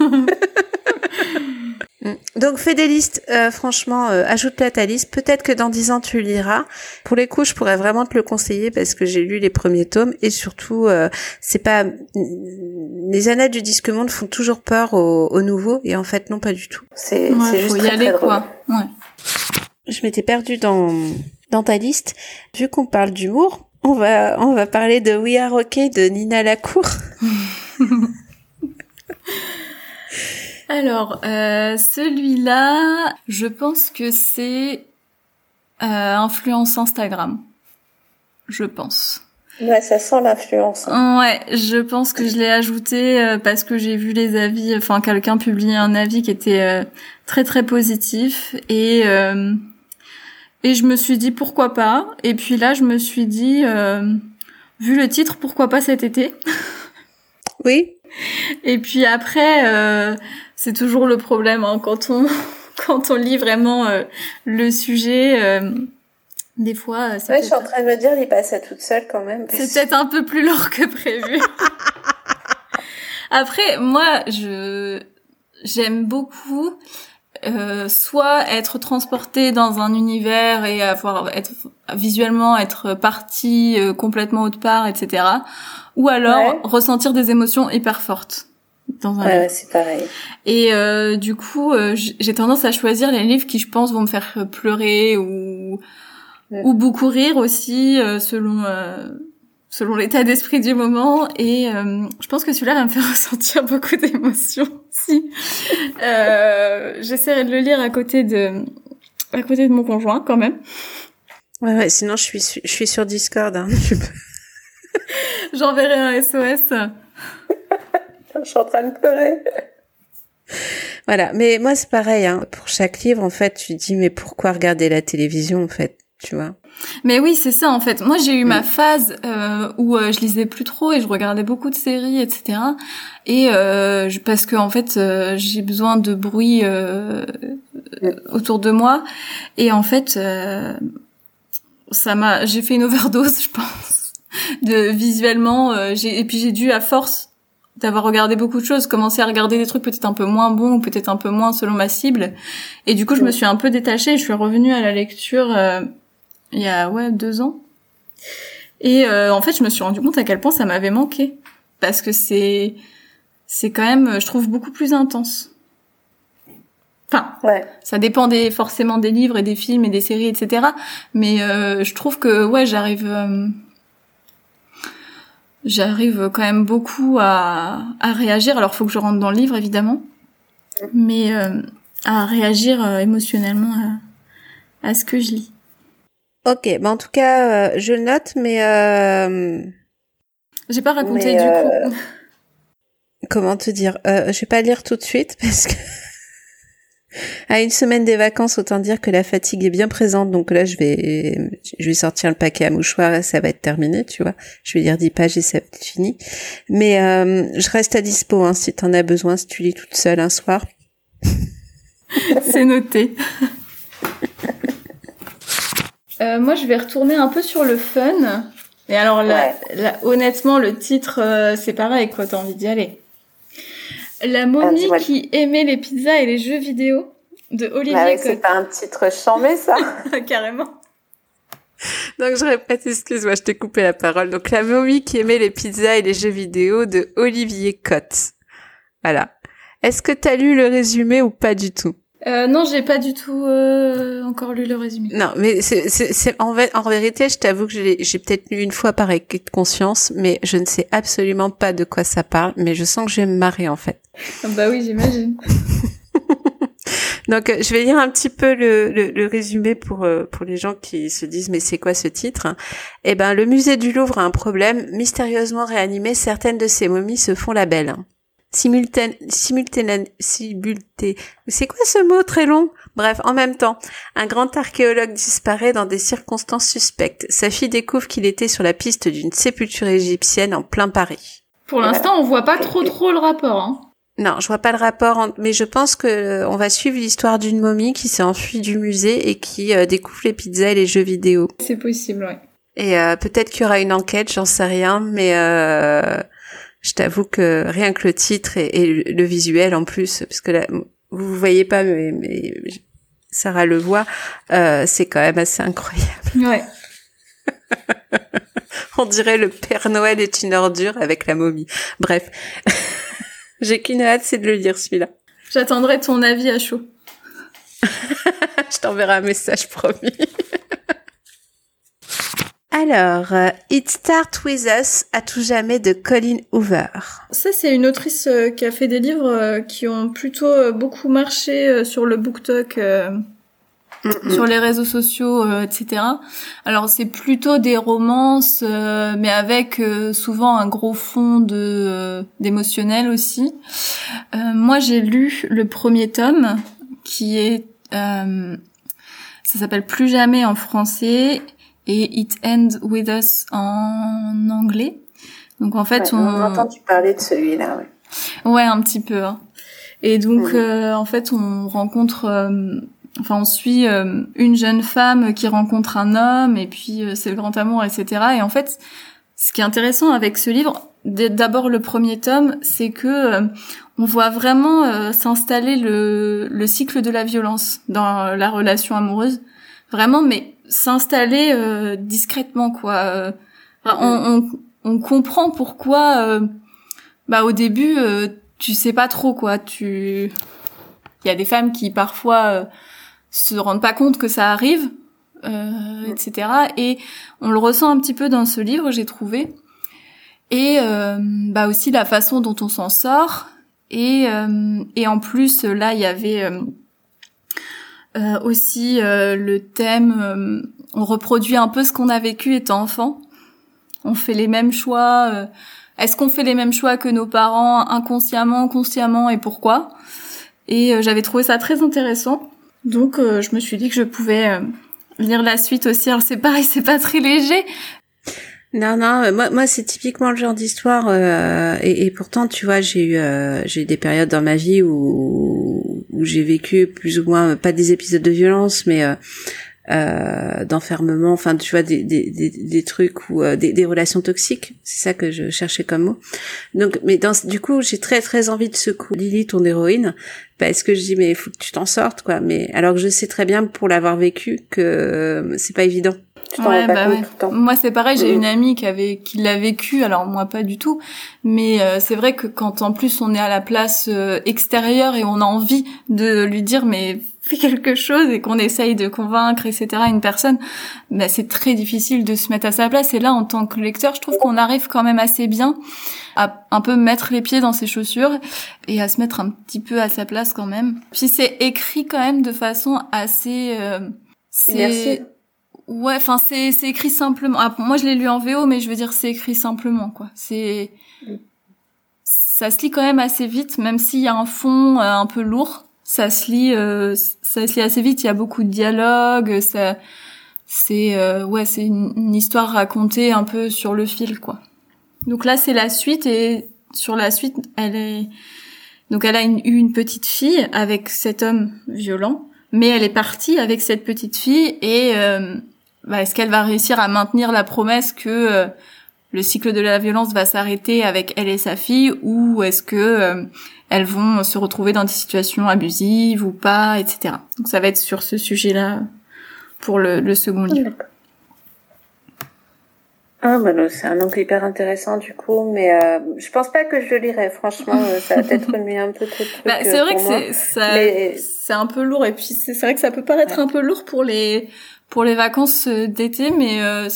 Speaker 3: Donc fais des listes, euh, franchement, euh, ajoute-la à ta liste. Peut-être que dans dix ans tu liras. Pour les coups, je pourrais vraiment te le conseiller parce que j'ai lu les premiers tomes et surtout, euh, c'est pas les annales du disque monde font toujours peur aux, nouveaux et en fait non pas du tout.
Speaker 4: C'est ouais, juste faut y aller quoi. Ouais.
Speaker 3: Je m'étais perdue dans dans ta liste. Vu qu'on parle d'humour, on va on va parler de We Are OK de Nina Lacour.
Speaker 4: Alors, euh, celui-là, je pense que c'est euh, influence Instagram. Je pense.
Speaker 3: Ouais, ça sent l'influence.
Speaker 4: Ouais, je pense que je l'ai ajouté euh, parce que j'ai vu les avis, enfin quelqu'un publier un avis qui était euh, très très positif et euh, et je me suis dit pourquoi pas? Et puis là, je me suis dit vu le titre, pourquoi pas cet été?
Speaker 3: Oui.
Speaker 4: Et puis après, c'est toujours le problème hein, quand on quand on lit vraiment euh, le sujet. Euh, des fois,
Speaker 3: euh, ouais, je suis en train de me dire, il passe à toute seule quand même.
Speaker 4: C'est peut-être un peu plus lent que prévu. Après, moi, je j'aime beaucoup euh, soit être transporté dans un univers et avoir être visuellement être parti complètement autre part, etc. Ou alors ressentir des émotions hyper fortes
Speaker 3: dans un ouais, c'est pareil.
Speaker 4: Et euh, du coup, euh, j'ai tendance à choisir les livres qui, je pense, vont me faire pleurer ou ou beaucoup rire aussi, euh, selon euh, selon l'état d'esprit du moment. Et je pense que celui-là va me faire ressentir beaucoup d'émotions. Si j'essaierai de le lire à côté de à côté de mon conjoint, quand même.
Speaker 3: Ouais, ouais. Sinon, je suis je suis sur Discord. Hein.
Speaker 4: J'enverrai un SOS.
Speaker 3: je suis en train de pleurer. Voilà, mais moi c'est pareil. Hein. Pour chaque livre, en fait, tu dis mais pourquoi regarder la télévision, en fait, tu vois?
Speaker 4: Mais oui, c'est ça en fait. Moi, j'ai eu ma phase euh, où euh, je lisais plus trop et je regardais beaucoup de séries, etc. Et euh, parce que en fait, euh, j'ai besoin de bruit euh, autour de moi. Et en fait, ça m'a, j'ai fait une overdose, je pense, de visuellement. et puis j'ai dû à force d'avoir regardé beaucoup de choses, commencer à regarder des trucs peut-être un peu moins bons ou peut-être un peu moins selon ma cible. Et du coup, je me suis un peu détachée et je suis revenue à la lecture euh, il y a ouais deux ans. Et euh, en fait, je me suis rendu compte à quel point ça m'avait manqué parce que c'est c'est quand même, je trouve, beaucoup plus intense. Enfin,
Speaker 3: Ouais.
Speaker 4: ça dépend des, forcément des livres et des films et des séries, etc. Mais euh, je trouve que ouais, j'arrive, euh, j'arrive quand même beaucoup à, à réagir. Alors, faut que je rentre dans le livre, évidemment, mais euh, à réagir euh, émotionnellement à, à ce que je lis.
Speaker 3: Ok, bah en tout cas, euh, je le note, mais euh,
Speaker 4: J'ai pas raconté
Speaker 3: Mais,
Speaker 4: du
Speaker 3: euh,
Speaker 4: coup.
Speaker 3: comment te dire euh, Je vais pas lire tout de suite parce que à une semaine des vacances, autant dire que la fatigue est bien présente. Donc là, je vais, je vais sortir le paquet à mouchoirs et ça va être terminé, tu vois. Je vais lire 10 pages et ça va être fini. Mais euh, je reste à dispo hein, si t'en as besoin, si tu lis toute seule un soir.
Speaker 4: C'est noté. Euh, moi, je vais retourner un peu sur le fun. Et alors, là, là, honnêtement, le titre, euh, c'est pareil, quoi. T'as envie d'y aller. La momie
Speaker 3: dis-moi.
Speaker 4: qui aimait les pizzas et les jeux vidéo de Olivier Cotte.
Speaker 3: pas un titre chambé, ça.
Speaker 4: Carrément.
Speaker 3: Donc je répète, excuse-moi, je t'ai coupé la parole. Donc la momie qui aimait les pizzas et les jeux vidéo de Olivier Cotte. Voilà. Est-ce que t'as lu le résumé ou pas du tout?
Speaker 4: Euh, non, j'ai pas du tout euh, encore lu le résumé.
Speaker 3: Non, mais c'est, en, en vérité, je t'avoue que j'ai peut-être lu une fois par acquis de conscience, mais je ne sais absolument pas de quoi ça parle, mais je sens que je vais me marrer en fait.
Speaker 4: Ah bah oui, j'imagine.
Speaker 3: Donc euh, je vais lire un petit peu le, le, le résumé pour euh, pour les gens qui se disent mais c'est quoi ce titre Eh ben le musée du Louvre a un problème mystérieusement réanimé certaines de ces momies se font la belle. Simultane simultane simulté c'est quoi ce mot très long? Bref, en même temps, un grand archéologue disparaît dans des circonstances suspectes. Sa fille découvre qu'il était sur la piste d'une sépulture égyptienne en plein Paris.
Speaker 4: Pour l'instant, on voit pas trop trop le rapport. Hein.
Speaker 3: Non, je vois pas le rapport, en- mais je pense que euh, on va suivre l'histoire d'une momie qui s'est enfuie du musée et qui euh, découvre les pizzas et les jeux vidéo.
Speaker 4: C'est possible, ouais.
Speaker 3: Et euh, peut-être qu'il y aura une enquête, j'en sais rien, mais euh, je t'avoue que rien que le titre et, et le, le visuel en plus, parce que là, vous voyez pas, mais, mais Sarah le voit, euh, c'est quand même assez incroyable.
Speaker 4: Ouais.
Speaker 3: On dirait le Père Noël est une ordure avec la momie. Bref, j'ai qu'une hâte, c'est de le lire celui-là.
Speaker 4: J'attendrai ton avis à chaud.
Speaker 3: Je t'enverrai un message promis. Alors, euh, It Start With Us à tout jamais de Colin Hoover.
Speaker 4: Ça, c'est une autrice euh, qui a fait des livres euh, qui ont plutôt beaucoup marché sur le BookTok, sur les réseaux sociaux, euh, etc. Alors, c'est plutôt des romances, euh, mais avec euh, souvent un gros fond de d'émotionnel aussi. Moi, j'ai lu le premier tome, qui est... ça s'appelle Plus jamais en français et It Ends With Us en anglais. Donc en fait, on...
Speaker 3: parler de celui-là, ouais.
Speaker 4: Ouais, un petit peu. hein. Et donc,
Speaker 3: Mhm.
Speaker 4: euh, en fait, on rencontre, euh, enfin, on suit euh, une jeune femme qui rencontre un homme, et puis euh, c'est le grand amour, etc. Et en fait, ce qui est intéressant avec ce livre, d'abord le premier tome, c'est que euh, on voit vraiment s'installer le, le cycle de la violence dans la relation amoureuse, vraiment, mais s'installer euh, discrètement, quoi. Euh, enfin, on, on, on comprend pourquoi. euh, bah au début euh, tu sais pas trop quoi tu il y a des femmes qui parfois euh, se rendent pas compte que ça arrive euh, etc et on le ressent un petit peu dans ce livre j'ai trouvé et euh, bah aussi la façon dont on s'en sort et euh, et en plus là il y avait euh, aussi euh, le thème euh, on reproduit un peu ce qu'on a vécu étant enfant on fait les mêmes choix euh, est-ce qu'on fait les mêmes choix que nos parents inconsciemment, consciemment et pourquoi? Et euh, j'avais trouvé ça très intéressant. Donc euh, je me suis dit que je pouvais lire la suite aussi. Alors c'est pareil, c'est pas très léger.
Speaker 3: Non, non, moi, moi c'est typiquement le genre d'histoire, euh, et, et pourtant, tu vois, j'ai eu, euh, j'ai eu des périodes dans ma vie où, où j'ai vécu plus ou moins, pas des épisodes de violence, mais euh, euh, d'enfermement, enfin, tu vois, des, trucs ou euh, des, relations toxiques, c'est ça que je cherchais comme mot. Donc, mais dans, du coup, j'ai très très envie de secouer Lily, ton héroïne, parce que je dis, mais il faut que tu t'en sortes, quoi. Mais alors que je sais très bien, pour l'avoir vécu, que c'est pas évident. Tu pas
Speaker 4: bah ouais.
Speaker 3: tout le temps.
Speaker 4: Moi, c'est pareil. J'ai
Speaker 3: Mhm.
Speaker 4: une amie qui avait, qui l'a vécu. Alors moi, pas du tout. Mais euh, c'est vrai que quand en plus on est à la place euh, extérieure et on a envie de lui dire mais fais quelque chose et qu'on essaye de convaincre, etc. une personne, bah c'est très difficile de se mettre à sa place. Et là, en tant que lecteur, je trouve qu'on arrive quand même assez bien à un peu mettre les pieds dans ses chaussures et à se mettre un petit peu à sa place quand même. Puis c'est écrit quand même de façon assez euh, c'est. Ouais, enfin c'est c'est écrit simplement. Ah, moi je l'ai lu en VO, mais je veux dire c'est écrit simplement quoi. C'est ça se lit quand même assez vite, même s'il y a un fond euh, un peu lourd. Ça se lit, euh, ça se lit assez vite. Il y a beaucoup de dialogues. Ça, c'est euh, ouais, c'est une, une histoire racontée un peu sur le fil quoi. Donc là c'est la suite et sur la suite elle est donc elle a une, eu une petite fille avec cet homme violent, mais elle est partie avec cette petite fille et bah, est-ce qu'elle va réussir à maintenir la promesse que euh, le cycle de la violence va s'arrêter avec elle et sa fille ou est-ce que euh, elles vont se retrouver dans des situations abusives ou pas, etc. Donc ça va être sur ce sujet-là pour le, le second livre.
Speaker 3: Ah bah non, c'est un angle hyper intéressant du coup, mais euh, je pense pas que je le lirai. Franchement, euh, ça va peut-être remuer un peu trop de trucs.
Speaker 4: Bah, c'est vrai
Speaker 3: pour
Speaker 4: que c'est ça,
Speaker 3: Mais-
Speaker 4: c'est un peu lourd et puis c'est c'est vrai que ça peut paraître un peu lourd pour les pour les vacances euh, d'été, mais euh,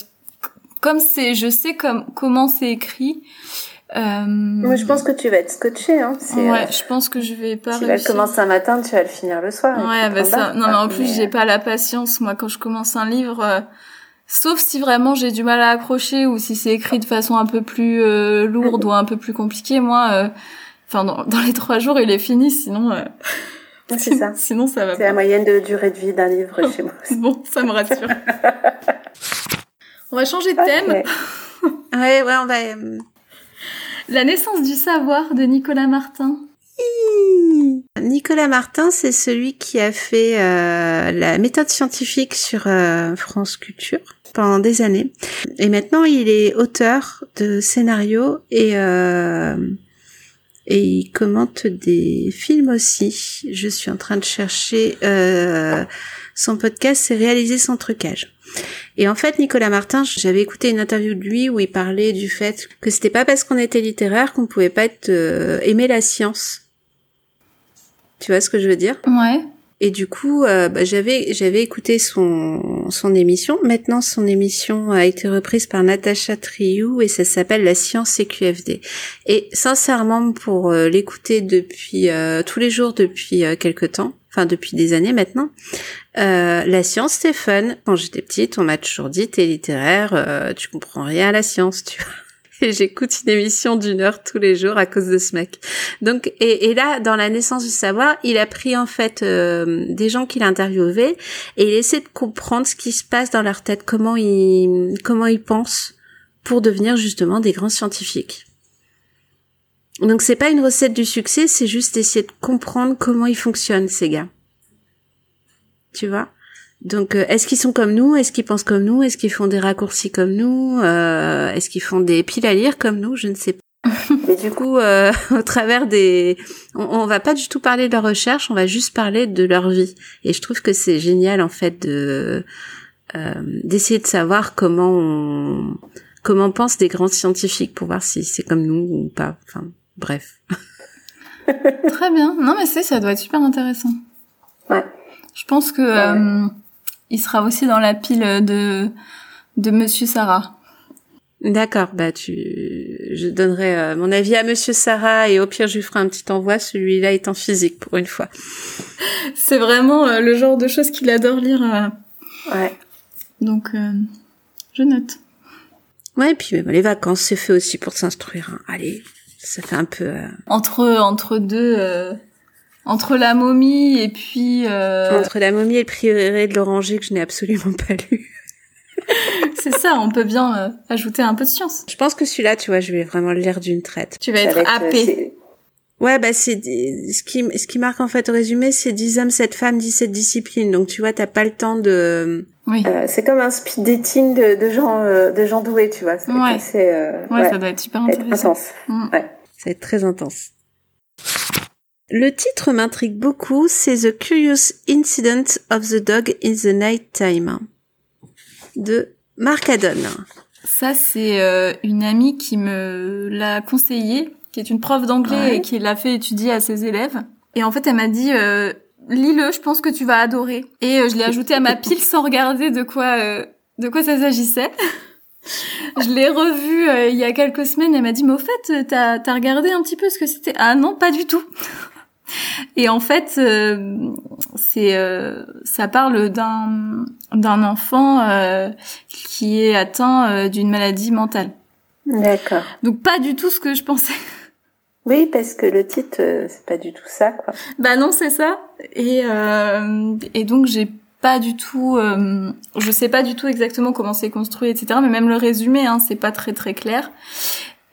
Speaker 4: comme c'est, je sais comme comment c'est écrit. Euh,
Speaker 3: Moi, je pense que tu vas être scotché. Hein. C'est,
Speaker 4: ouais,
Speaker 3: euh,
Speaker 4: je pense que je vais pas
Speaker 3: tu vas le
Speaker 4: réussir.
Speaker 3: commencer un matin, tu vas le finir le soir.
Speaker 4: Ouais, bah ça. Non, mais en plus,
Speaker 3: Mais,
Speaker 4: j'ai pas la patience. Moi, quand je commence un livre, euh, sauf si vraiment j'ai du mal à accrocher ou si c'est écrit de façon un peu plus euh, lourde ou un peu plus compliquée, moi, euh, enfin, dans, dans les trois jours, il est fini. Sinon, euh,
Speaker 3: Ouais, c'est ça.
Speaker 4: sinon ça va
Speaker 3: C'est la moyenne de durée de vie d'un livre chez moi.
Speaker 4: Bon, ça me rassure. On va changer de thème.
Speaker 3: Ok. ouais, ouais, on va. euh,
Speaker 4: La naissance du savoir de Nicolas Martin.
Speaker 3: Nicolas Martin, c'est celui qui a fait euh, la méthode scientifique sur euh, France Culture pendant des années. Et maintenant, il est auteur de scénarios et et il commente des films aussi. Je suis en train de chercher euh, son podcast, c'est réaliser sans trucage. Et en fait, Nicolas Martin, j'avais écouté une interview de lui où il parlait du fait que c'était pas parce qu'on était littéraire qu'on pouvait pas être euh, aimer la science. Tu vois ce que je veux dire?
Speaker 4: Ouais.
Speaker 3: Et du coup, euh, bah, j'avais j'avais écouté son son émission. Maintenant, son émission a été reprise par Natacha Triou et ça s'appelle La science et QFD. Et sincèrement, pour euh, l'écouter depuis euh, tous les jours depuis euh, quelque temps, enfin depuis des années maintenant, euh, la science c'est fun. Quand j'étais petite, on m'a toujours dit t'es littéraire, euh, tu comprends rien à la science, tu vois. Et j'écoute une émission d'une heure tous les jours à cause de ce mec. Donc et, là, dans la naissance du savoir, il a pris en fait euh, des gens qu'il interviewait et il essaie de comprendre ce qui se passe dans leur tête, comment ils comment ils pensent pour devenir justement des grands scientifiques. Donc c'est pas une recette du succès, c'est juste essayer de comprendre comment ils fonctionnent ces gars. Tu vois? Donc, euh, est-ce qu'ils sont comme nous? Est-ce qu'ils pensent comme nous? Est-ce qu'ils font des raccourcis comme nous? Euh, Est-ce qu'ils font des piles à lire comme nous? Je ne sais pas. Mais du coup, euh, au travers des, on, on va pas du tout parler de leur recherche, on va juste parler de leur vie. Et je trouve que c'est génial en fait de euh, d'essayer de savoir comment on comment pensent des grands scientifiques pour voir si c'est comme nous ou pas. Enfin, bref.
Speaker 4: Très bien. Non, mais c'est, ça doit être super intéressant.
Speaker 3: Ouais.
Speaker 4: Je pense que euh, il sera aussi dans la pile de de Monsieur Sarah.
Speaker 3: D'accord, bah tu, je donnerai euh, mon avis à Monsieur Sarah et au pire je lui ferai un petit envoi. Celui-là est en physique pour une fois.
Speaker 4: C'est vraiment euh, le genre de choses qu'il adore lire. euh,
Speaker 3: Ouais.
Speaker 4: donc, je note.
Speaker 3: Ouais, et puis même les vacances c'est fait aussi pour s'instruire. hein. Allez, ça fait un peu.
Speaker 4: Entre entre deux, entre la momie et puis euh,
Speaker 3: Entre la momie et le prieuré de l'oranger que je n'ai absolument pas lu.
Speaker 4: c'est ça. On peut bien euh, ajouter un peu de science.
Speaker 3: Je pense que celui-là, tu vois, je vais vraiment le lire d'une traite.
Speaker 4: Tu vas être
Speaker 3: être, euh,
Speaker 4: happé.
Speaker 3: Ouais, bah c'est ce qui ce qui marque en fait au résumé, c'est 10 hommes, 7 femmes, 17 disciplines. Donc tu vois, t'as pas le temps de
Speaker 4: Oui.
Speaker 3: Euh, c'est comme un speed dating de, de gens euh, de gens doués, tu vois. C'est
Speaker 4: Ouais.
Speaker 3: assez, euh,
Speaker 4: Ouais,
Speaker 3: ouais,
Speaker 4: ça doit être super
Speaker 3: être
Speaker 4: intéressant.
Speaker 3: intense.
Speaker 4: Mm.
Speaker 3: Ouais, ça va être très intense. Le titre m'intrigue beaucoup, c'est The Curious Incident of the Dog in the Night Time de Marc Adon.
Speaker 4: Ça, c'est euh, une amie qui me l'a conseillé, qui est une prof d'anglais et qui l'a fait étudier à ses élèves. Et en fait, elle m'a dit, euh, lis-le, je pense que tu vas adorer. Et euh, je l'ai ajouté à ma pile sans regarder de quoi, euh, de quoi ça s'agissait. je l'ai revu il y a quelques semaines. Elle m'a dit, mais au fait, t'as as regardé un petit peu ce que c'était? Ah non, pas du tout. Et en fait, c'est ça parle d'un d'un enfant qui est atteint d'une maladie mentale.
Speaker 3: D'accord.
Speaker 4: Donc pas du tout ce que je pensais.
Speaker 3: Oui, parce que le titre, c'est pas du tout ça, quoi.
Speaker 4: Bah non, c'est ça. Et euh, et donc j'ai pas du tout, euh, je sais pas du tout exactement comment c'est construit, etc. Mais même le résumé, hein, c'est pas très très clair.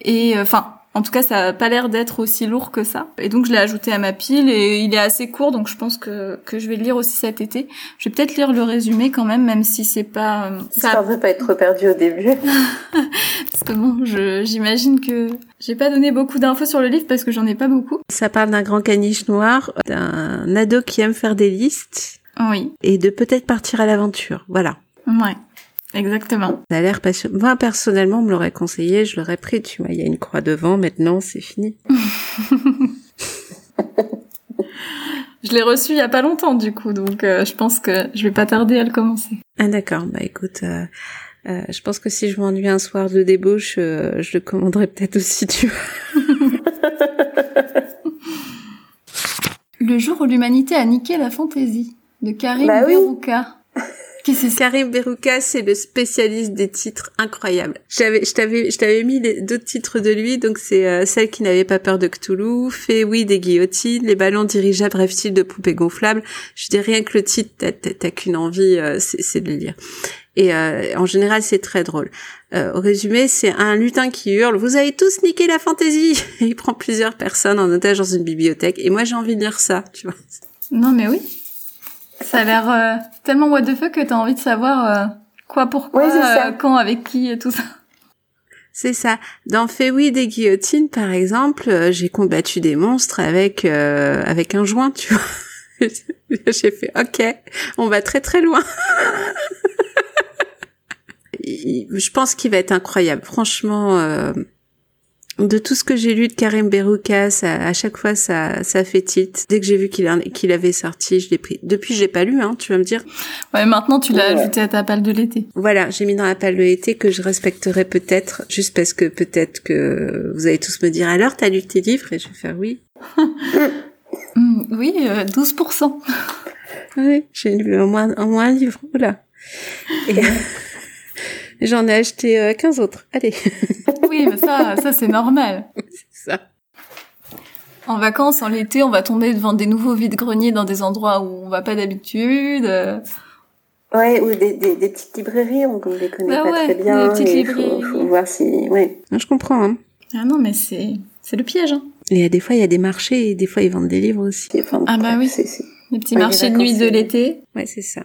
Speaker 4: Et enfin, en tout cas, ça a pas l'air d'être aussi lourd que ça. Et donc, je l'ai ajouté à ma pile et il est assez court, donc je pense que, que je vais le lire aussi cet été. Je vais peut-être lire le résumé quand même, même si c'est pas...
Speaker 3: Euh, ça ne pas être perdu au début.
Speaker 4: parce que bon, j'imagine que j'ai pas donné beaucoup d'infos sur le livre parce que j'en ai pas beaucoup.
Speaker 3: Ça parle d'un grand caniche noir, d'un ado qui aime faire des listes.
Speaker 4: Oui.
Speaker 3: Et de peut-être partir à l'aventure. Voilà.
Speaker 4: Ouais. Exactement.
Speaker 3: Ça a l'air passionnant. Moi, personnellement, on me l'aurait conseillé, je l'aurais pris, tu vois. Il y a une croix devant, maintenant, c'est fini.
Speaker 4: je l'ai reçu il y a pas longtemps, du coup, donc euh, je pense que je vais pas tarder à le commencer.
Speaker 3: Ah d'accord, bah écoute, euh, euh, je pense que si je m'ennuie un soir de débauche, je le commanderai peut-être aussi, tu vois.
Speaker 4: le jour où l'humanité a niqué la fantaisie, de Karim bah
Speaker 3: qui c'est Karim Berouka, c'est le spécialiste des titres incroyables. J'avais, je t'avais, je t'avais mis d'autres titres de lui, donc c'est euh, celle qui n'avait pas peur de Cthulhu, fait oui des guillotines, les ballons dirigeables rêve-t-il de poupées gonflables? Je dis rien que le titre, t'as, qu'une envie, euh, c'est, de le lire. Et euh, en général, c'est très drôle. au résumé, c'est un lutin qui hurle "Vous avez tous niqué la fantaisie Il prend plusieurs personnes en otage dans une bibliothèque. Et moi, j'ai envie de lire ça, tu vois.
Speaker 4: Non, mais oui. Ça a l'air euh, tellement what the fuck que t'as envie de savoir euh, quoi, pourquoi, euh, quand, avec qui et tout ça.
Speaker 3: C'est ça. Dans oui des guillotines, par exemple, j'ai combattu des monstres avec avec un joint, tu vois. j'ai fait OK, on va très très loin. Je pense qu'il va être incroyable. Franchement, de tout ce que j'ai lu de Karim Berouka, ça, à chaque fois ça, ça fait tilt. Dès que j'ai vu qu'il qu'il avait sorti, je l'ai pris. Depuis, je l'ai pas lu, hein, tu vas me dire.
Speaker 4: Ouais, maintenant tu l'as ajouté à ta palle de l'été.
Speaker 3: Voilà, j'ai mis dans la palle de l'été que je respecterai peut-être, juste parce que peut-être que vous allez tous me dire alors t'as lu tes livres? Et je vais faire oui.
Speaker 4: Hmm, oui, 12%. Euh,
Speaker 3: oui, j'ai lu au moins, au moins un livre, voilà. Et j'en ai acheté 15 euh, autres. Allez.
Speaker 4: oui, mais ça, ça c'est normal.
Speaker 3: C'est ça.
Speaker 4: En vacances, en l'été, on va tomber devant des nouveaux vides-greniers dans des endroits où on va pas d'habitude.
Speaker 3: Ouais, ou des, des, des, petites librairies, on ne les connaît bah pas très bien. Des petites librairies. Faut, faut voir si, ouais. je comprends, hein.
Speaker 4: Ah non, mais c'est, c'est le piège, hein.
Speaker 3: Et des fois, il y a des marchés et des fois, ils vendent des livres aussi.
Speaker 4: ah bah oui. C'est, Les petits marchés de nuit de l'été.
Speaker 3: Ouais, c'est ça.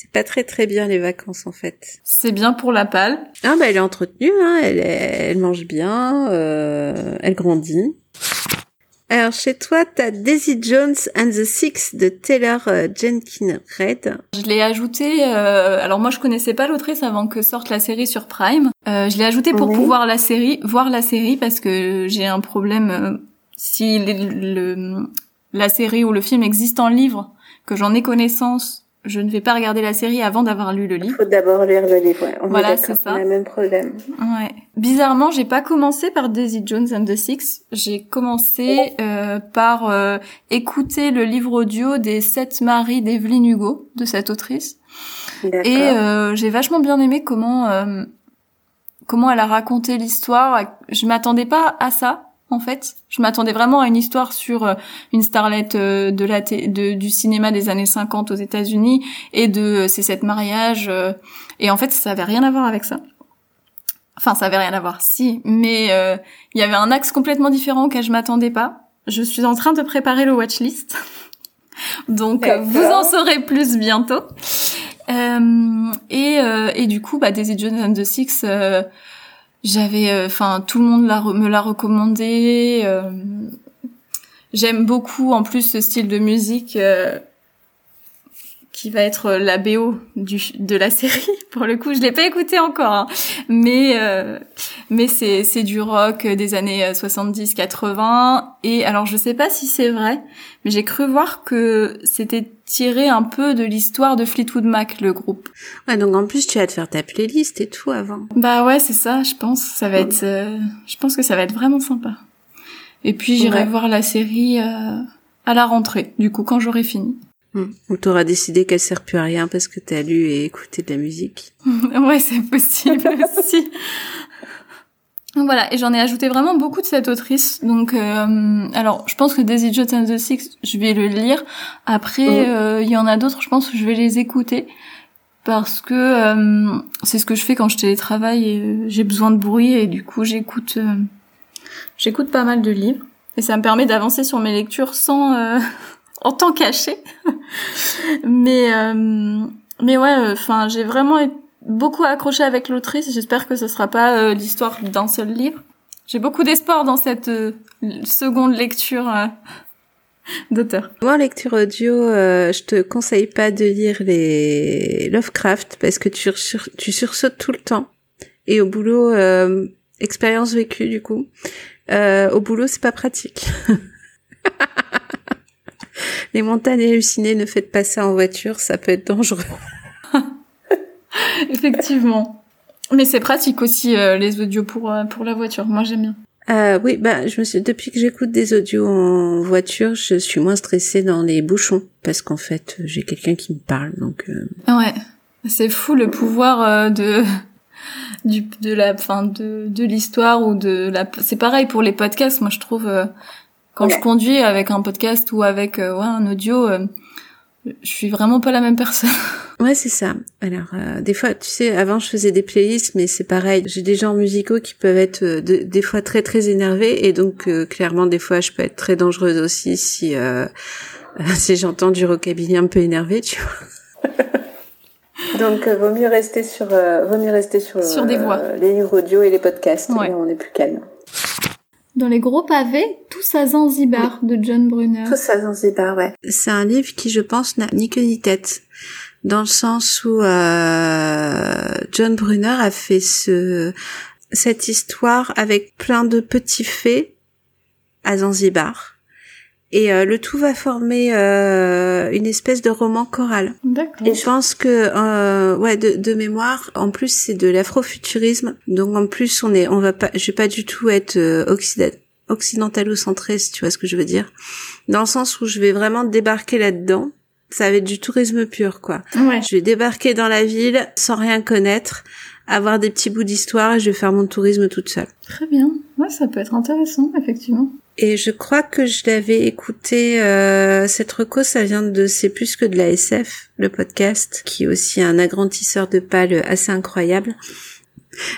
Speaker 3: C'est pas très très bien les vacances en fait.
Speaker 4: C'est bien pour la palle.
Speaker 3: Ah bah elle est entretenue, hein. elle, elle mange bien, euh, elle grandit. Alors chez toi, t'as Daisy Jones and the Six de Taylor euh, Jenkins Reid.
Speaker 4: Je l'ai ajouté. Euh, alors moi, je connaissais pas l'autrice avant que sorte la série sur Prime. Euh, je l'ai ajouté pour pouvoir la série, voir la série parce que j'ai un problème. Euh, si le, la série ou le film existe en livre, que j'en ai connaissance je ne vais pas regarder la série avant d'avoir lu le livre.
Speaker 3: Il faut d'abord lire le livre, ouais. On
Speaker 4: voilà, c'est ça.
Speaker 3: On a le même problème.
Speaker 4: Ouais. Bizarrement, j'ai pas commencé par Daisy Jones and the Six. J'ai commencé euh, par euh, écouter le livre audio des Sept maris d'Evelyn Hugo, de cette autrice. Et euh, j'ai vachement bien aimé comment euh, comment elle a raconté l'histoire. Je m'attendais pas à ça en fait. Je m'attendais vraiment à une histoire sur euh, une starlette euh, de la de, du cinéma des années 50 aux États-Unis et de euh, ces sept mariages. et en fait, ça avait rien à voir avec ça. Enfin, ça avait rien à voir, si, mais il y avait un axe complètement différent auquel je m'attendais pas. Je suis en train de préparer le watchlist, donc vous en saurez plus bientôt. et, et du coup, bah, Daisy Jones and the Six j'avais, euh, enfin, tout le monde me l'a recommandé. Euh, j'aime beaucoup, en plus, ce style de musique euh, qui va être la BO du, de la série. Pour le coup, je l'ai pas écouté encore, hein. mais euh, mais c'est c'est du rock des années 70-80. Et alors, je sais pas si c'est vrai, mais j'ai cru voir que c'était tiré un peu de l'histoire de Fleetwood Mac, le groupe.
Speaker 3: Ouais, donc en plus, tu vas te faire ta playlist et tout avant.
Speaker 4: Bah ouais, c'est ça. Je pense, ça va être, euh, je pense que ça va être vraiment sympa. Et puis j'irai voir la série euh, à la rentrée, du coup, quand j'aurai fini.
Speaker 3: Ou t'auras décidé qu'elle sert plus à rien parce que t'as lu et écouté de la musique.
Speaker 4: ouais, c'est possible aussi. Voilà, et j'en ai ajouté vraiment beaucoup de cette autrice. Donc, euh, alors, je pense que Daisy Jones and the Six, je vais le lire. Après, mhm. euh, il y en a d'autres, je pense que je vais les écouter parce que euh, c'est ce que je fais quand je télétravaille et j'ai besoin de bruit et du coup, j'écoute, j'écoute pas mal de livres et ça me permet d'avancer sur mes lectures sans en temps caché. mais mais ouais, enfin, j'ai vraiment beaucoup accroché avec l'autrice. J'espère que ce sera pas euh, l'histoire d'un seul livre. J'ai beaucoup d'espoir dans cette euh, seconde lecture euh, d'auteur.
Speaker 3: Moi, en lecture audio, je te conseille pas de lire les Lovecraft parce que tu, tu sursautes tout le temps. Et au boulot, expérience vécue du coup. au boulot, c'est pas pratique. les montagnes hallucinées, ne faites pas ça en voiture, ça peut être dangereux.
Speaker 4: Effectivement. Mais c'est pratique aussi euh, les audios pour euh, pour la voiture. Moi j'aime bien.
Speaker 3: Euh, oui, bah je me suis depuis que j'écoute des audios en voiture, je suis moins stressée dans les bouchons parce qu'en fait j'ai quelqu'un qui me parle donc. Euh...
Speaker 4: Ouais, c'est fou le pouvoir de du de la fin de de l'histoire ou de la. C'est pareil pour les podcasts. Moi je trouve quand je conduis avec un podcast ou avec ouais un audio, je suis vraiment pas la même personne.
Speaker 3: Ouais, c'est ça. Alors, euh, des fois, tu sais, avant, je faisais des playlists, mais c'est pareil. J'ai des genres musicaux qui peuvent être euh, des fois très très énervés, et donc euh, clairement, des fois, je peux être très dangereuse aussi si si j'entends du rockabilly un peu énervé, tu vois. donc, vaut mieux rester sur vaut mieux rester sur,
Speaker 4: sur des voix.
Speaker 3: les livres audio et les podcasts. Ouais. on est plus calme.
Speaker 4: Dans les gros pavés, Tous à Zanzibar de John Brunner.
Speaker 3: Tous à Zanzibar, ouais. C'est un livre qui, je pense, n'a ni queue ni tête dans le sens où euh, John Brunner a fait ce cette histoire avec plein de petits faits à Zanzibar. Et euh, le tout va former euh, une espèce de roman choral.
Speaker 4: D'accord.
Speaker 3: Et je pense que, euh, ouais, de, de, mémoire, en plus c'est de l'afrofuturisme. Donc en plus on est, on va pas, je vais pas du tout être euh, occidentalo-centré, si tu vois ce que je veux dire. Dans le sens où je vais vraiment débarquer là-dedans ça va être du tourisme pur, quoi.
Speaker 4: Ouais.
Speaker 3: Je vais débarquer dans la ville sans rien connaître, avoir des petits bouts d'histoire et je vais faire mon tourisme toute seule.
Speaker 4: Très bien. Ouais, ça peut être intéressant, effectivement.
Speaker 3: Et je crois que je l'avais écouté, euh, cette reco, ça vient de C'est plus que de la SF, le podcast, qui est aussi un agrandisseur de pales assez incroyable.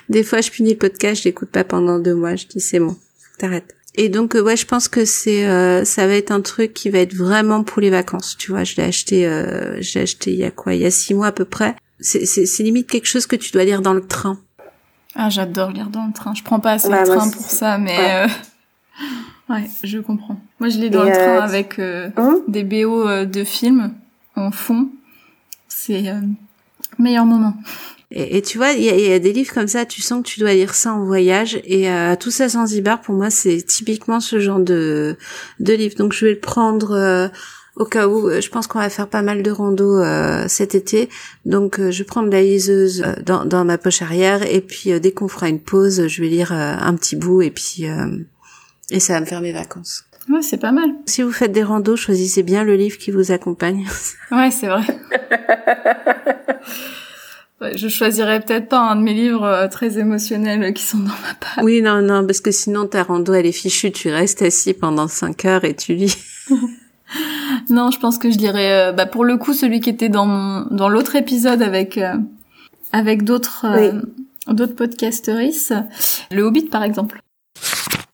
Speaker 3: Des fois, je punis le podcast, je l'écoute pas pendant deux mois, je dis c'est bon, t'arrêtes. Et donc euh, ouais, je pense que c'est euh, ça va être un truc qui va être vraiment pour les vacances. Tu vois, je l'ai acheté, euh, j'ai acheté il y a quoi, il y a six mois à peu près. C'est c'est limite quelque chose que tu dois lire dans le train.
Speaker 4: Ah, j'adore lire dans le train. Je prends pas assez le train pour ça, mais ouais. ouais. je comprends. Moi, je lis dans le train avec hein des BO de films en fond. C'est meilleur moment.
Speaker 3: Et, et tu vois, il y a, y a, des livres comme ça, tu sens que tu dois lire ça en voyage. Et euh, tout ça Zanzibar, pour moi, c'est typiquement ce genre de, de livre. Donc je vais le prendre euh, au cas où. Euh, je pense qu'on va faire pas mal de rando euh, cet été. Donc je vais prendre la liseuse dans, dans ma poche arrière. Et puis dès qu'on fera une pause, je vais lire un petit bout. Et puis et ça va me faire mes vacances.
Speaker 4: Ouais, c'est pas mal.
Speaker 3: Si vous faites des randos, choisissez bien le livre qui vous accompagne.
Speaker 4: ouais, c'est vrai. je choisirais peut-être pas un de mes livres euh, très émotionnels qui sont dans ma page.
Speaker 3: Oui, non, non, parce que sinon ta rando elle est fichue, tu restes assis pendant cinq heures et tu lis.
Speaker 4: non, je pense que je lirais, euh, bah, pour le coup, celui qui était dans mon, dans l'autre épisode avec, euh, avec d'autres, d'autres podcasteristes. Le Hobbit, par exemple.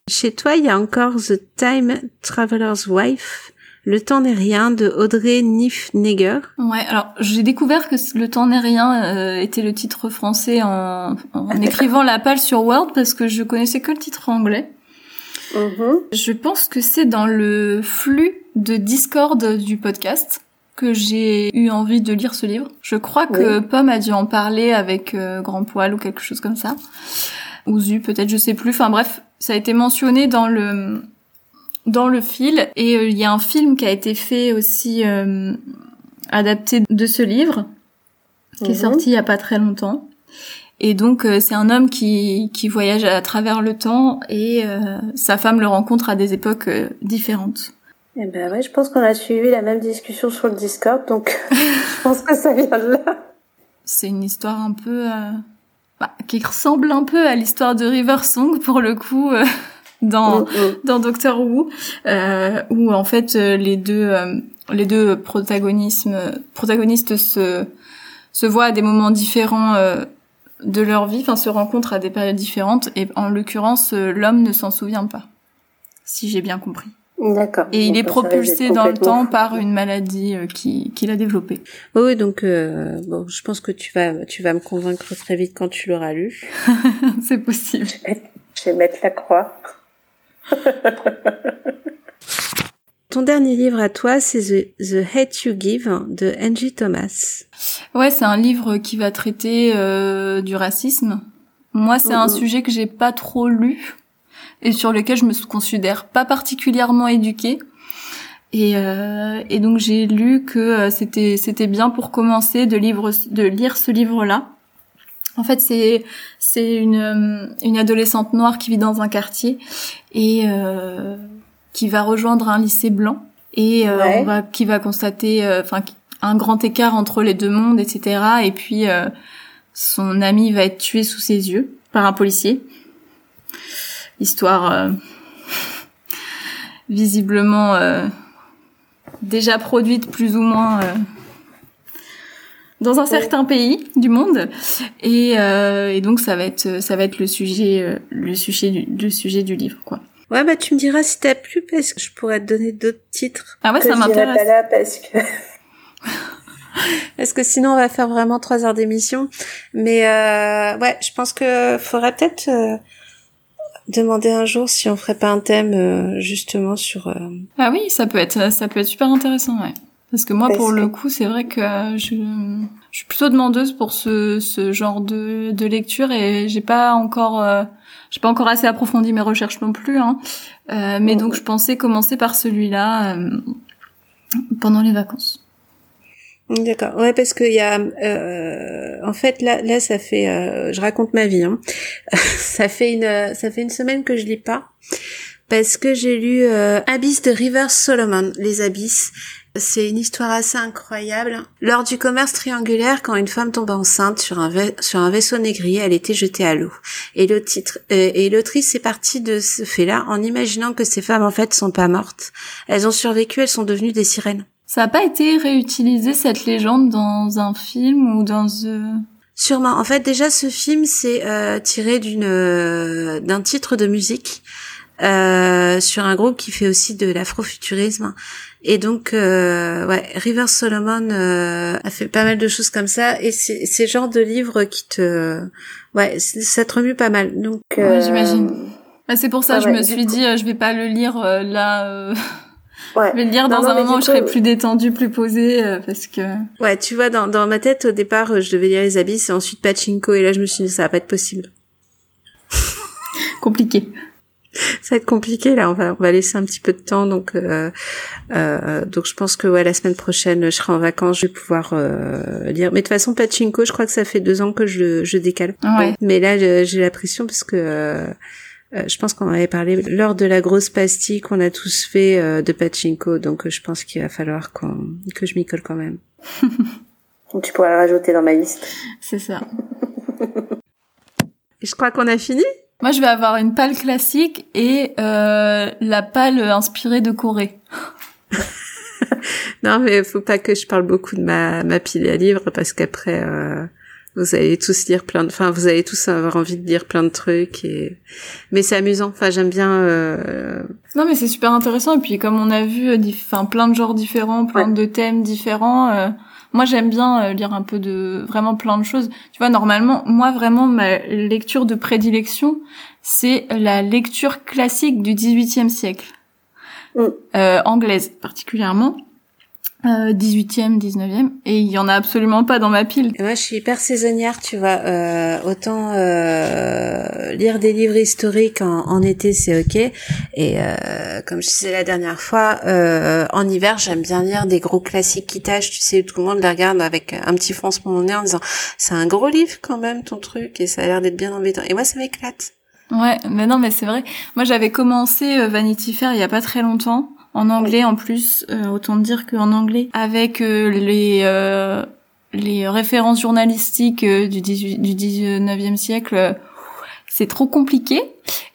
Speaker 3: Chez toi, il y a encore The Time Traveler's Wife. Le temps n'est rien de Audrey Niffneger.
Speaker 4: Ouais, alors j'ai découvert que Le temps n'est rien euh, était le titre français en, en écrivant la pale sur Word parce que je connaissais que le titre anglais.
Speaker 3: Mm-hmm.
Speaker 4: Je pense que c'est dans le flux de Discord du podcast. que j'ai eu envie de lire ce livre. Je crois que Pomme a dû en parler avec euh, Grand Poil ou quelque chose comme ça. Ou Zu, peut-être, je sais plus. Enfin bref, ça a été mentionné dans le dans le fil et euh, il y a un film qui a été fait aussi euh, adapté de ce livre qui est mhm. sorti il y a pas très longtemps. Et donc c'est un homme qui qui voyage à travers le temps et sa femme le rencontre à des époques différentes.
Speaker 3: Eh ben ouais, je pense qu'on a suivi la même discussion sur le Discord, donc je pense que ça vient de là.
Speaker 4: C'est une histoire un peu euh, bah, qui ressemble un peu à l'histoire de River Song pour le coup euh, dans mm, dans Doctor Who, euh, où en fait les deux les deux protagonistes protagonistes se se voient à des moments différents de leur vie, enfin se rencontrent à des périodes différentes, et en l'occurrence l'homme ne s'en souvient pas, si j'ai bien compris.
Speaker 3: D'accord.
Speaker 4: Et il est propulsé dans le temps par une maladie euh, qui qu'il a développée.
Speaker 3: Oui, donc euh, bon, je pense que tu vas tu vas me convaincre très vite quand tu l'auras lu.
Speaker 4: C'est possible.
Speaker 3: Je vais mettre la croix. Ton dernier livre à toi, c'est The, The, Hate You Give de Angie Thomas.
Speaker 4: Ouais, c'est un livre qui va traiter euh, du racisme. Moi, c'est un sujet que j'ai pas trop lu et sur lequel je me considère pas particulièrement éduquée. Et, euh, et donc j'ai lu que euh, c'était c'était bien pour commencer de, livre, de lire ce livre-là. En fait, c'est c'est une une adolescente noire qui vit dans un quartier et euh, qui va rejoindre un lycée blanc et euh, on va qui va constater enfin un grand écart entre les deux mondes, etc. Et puis son ami va être tué sous ses yeux par un policier histoire euh, visiblement euh, déjà produite plus ou moins euh, dans un certain pays du monde et, et, donc ça va être ça va être le sujet le sujet du, le sujet du livre quoi.
Speaker 3: Ouais bah tu me diras si t'as plu parce que je pourrais te donner d'autres titres.
Speaker 4: Ah ouais ça m'intéresse.
Speaker 3: pas là parce que parce que sinon on va faire vraiment trois heures d'émission. Mais euh, ouais, je pense que faudrait peut-être demander un jour si on ferait pas un thème euh, justement sur. Euh,
Speaker 4: ah oui, ça peut être ça peut être super intéressant, ouais. Parce que moi, pour le coup, c'est vrai que je, je, suis plutôt demandeuse pour ce, ce genre de, de lecture et j'ai pas encore euh, j'ai pas encore assez approfondi mes recherches non plus. Hein. Euh, mais donc, je pensais commencer par celui-là pendant les vacances.
Speaker 3: D'accord. Ouais, parce qu'il y a, euh, en fait, là, là, ça fait, euh, je raconte ma vie. Hein. ça fait une, ça fait une semaine que je lis pas, parce que j'ai lu euh, Abyss de River Solomon, les abysses. C'est une histoire assez incroyable. Lors du commerce triangulaire, quand une femme tombe enceinte sur un, sur un vaisseau négrier, elle était jetée à l'eau. Et le titre euh, et l'autrice est partie de ce fait-là en imaginant que ces femmes en fait sont pas mortes. Elles ont survécu, elles sont devenues des sirènes.
Speaker 4: Ça n'a pas été réutilisé cette légende dans un film ou dans euh...
Speaker 3: Sûrement. En fait, déjà ce film c'est euh, tiré d'une euh, d'un titre de musique euh, sur un groupe qui fait aussi de l'afrofuturisme. Et donc, euh, ouais, River Solomon euh, a fait pas mal de choses comme ça. Et c'est ce genre de livres qui te, ouais, ça te remue pas mal. Donc,
Speaker 4: ouais, j'imagine. Bah, c'est pour ça, que je me suis dit, je vais pas le lire là. Ouais. Je vais le lire dans un moment où je serai plus détendue, plus posée, euh, parce que...
Speaker 3: Ouais, tu vois, dans, dans ma tête, au départ, euh, je devais lire les abysses et ensuite Pachinko, et là, je me suis dit, ça va pas être possible.
Speaker 4: compliqué.
Speaker 3: Ça va être compliqué, là, on va, on va laisser un petit peu de temps, donc, euh, euh, donc je pense que, ouais, la semaine prochaine, je serai en vacances, je vais pouvoir euh, lire. Mais de toute façon, Pachinko, je crois que ça fait deux ans que je, je décale.
Speaker 4: Ouais.
Speaker 3: Mais là, j'ai la pression parce que... Euh, je pense qu'on avait parlé lors de la grosse pastille qu'on a tous fait euh, de pachinko, donc euh, je pense qu'il va falloir qu'on que je m'y colle quand même. tu pourras le rajouter dans ma liste.
Speaker 4: C'est ça.
Speaker 3: je crois qu'on a fini?
Speaker 4: Moi, je vais avoir une palle classique et la palle inspirée de Corée.
Speaker 3: non, mais faut pas que je parle beaucoup de ma, ma pile à livres parce qu'après, vous allez tous lire plein de, enfin, vous allez tous avoir envie de lire plein de trucs et, mais c'est amusant. Enfin, j'aime bien. Euh...
Speaker 4: Non, mais c'est super intéressant. Et puis, comme on a vu, euh, enfin, plein de genres différents, plein de thèmes différents. Euh, moi, j'aime bien euh, lire un peu de vraiment plein de choses. Tu vois, normalement, moi, vraiment, ma lecture de prédilection, c'est la lecture classique du XVIIIe siècle, mm. anglaise particulièrement. Euh, 18e, 19e, et il y en a absolument pas dans ma pile.
Speaker 3: Et moi, je suis hyper saisonnière, tu vois. Euh, autant euh, lire des livres historiques en, en été, c'est ok. Et euh, comme je disais la dernière fois, euh, en hiver, j'aime bien lire des gros classiques qui tâchent. Tu sais, tout le monde les regarde avec un petit froncement au nez en disant c'est un gros livre quand même ton truc et ça a l'air d'être bien embêtant. Et moi, ça m'éclate.
Speaker 4: Ouais, mais non, mais c'est vrai. Moi, j'avais commencé euh, Vanity Fair il y a pas très longtemps en anglais en plus, euh, autant dire qu'en anglais, avec euh, les euh, les références journalistiques du, 18, du 19e siècle, c'est trop compliqué.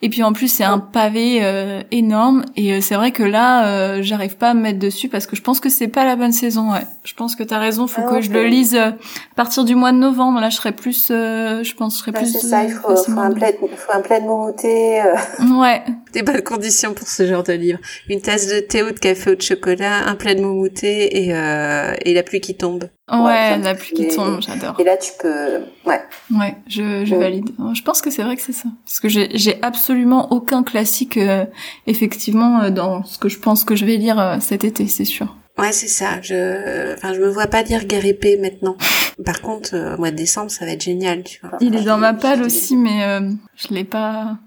Speaker 4: Et puis en plus c'est un pavé euh, énorme et euh, c'est vrai que là euh, j'arrive pas à me mettre dessus parce que je pense que c'est pas la bonne saison. Ouais, je pense que t'as raison. Faut
Speaker 3: Ah,
Speaker 4: que je le lise euh, à partir du mois de novembre. Là je serais plus, euh, je pense, je serais
Speaker 3: Ouais,
Speaker 4: plus.
Speaker 3: c'est ça, il faut, faut un plaid, faut un plaid moumoté. euh,
Speaker 4: Ouais,
Speaker 3: des bonnes conditions pour ce genre de livre. Une tasse de thé ou de café ou de chocolat, un plaid moumoté et, euh, et la pluie qui tombe.
Speaker 4: ouais, la pluie qui tombe, j'adore.
Speaker 3: Et là, tu peux, ouais.
Speaker 4: Ouais, je, je valide. Je pense que c'est vrai que c'est ça. Parce que j'ai j'ai absolument aucun classique, euh, effectivement, euh, dans ce que je pense que je vais lire euh, cet été, c'est sûr.
Speaker 3: Ouais, c'est ça. Je, enfin, je me vois pas lire Guerre épée maintenant. Par contre, euh, au mois de décembre, ça va être génial, tu vois.
Speaker 4: Il est dans ma palle aussi, mais euh, je l'ai pas...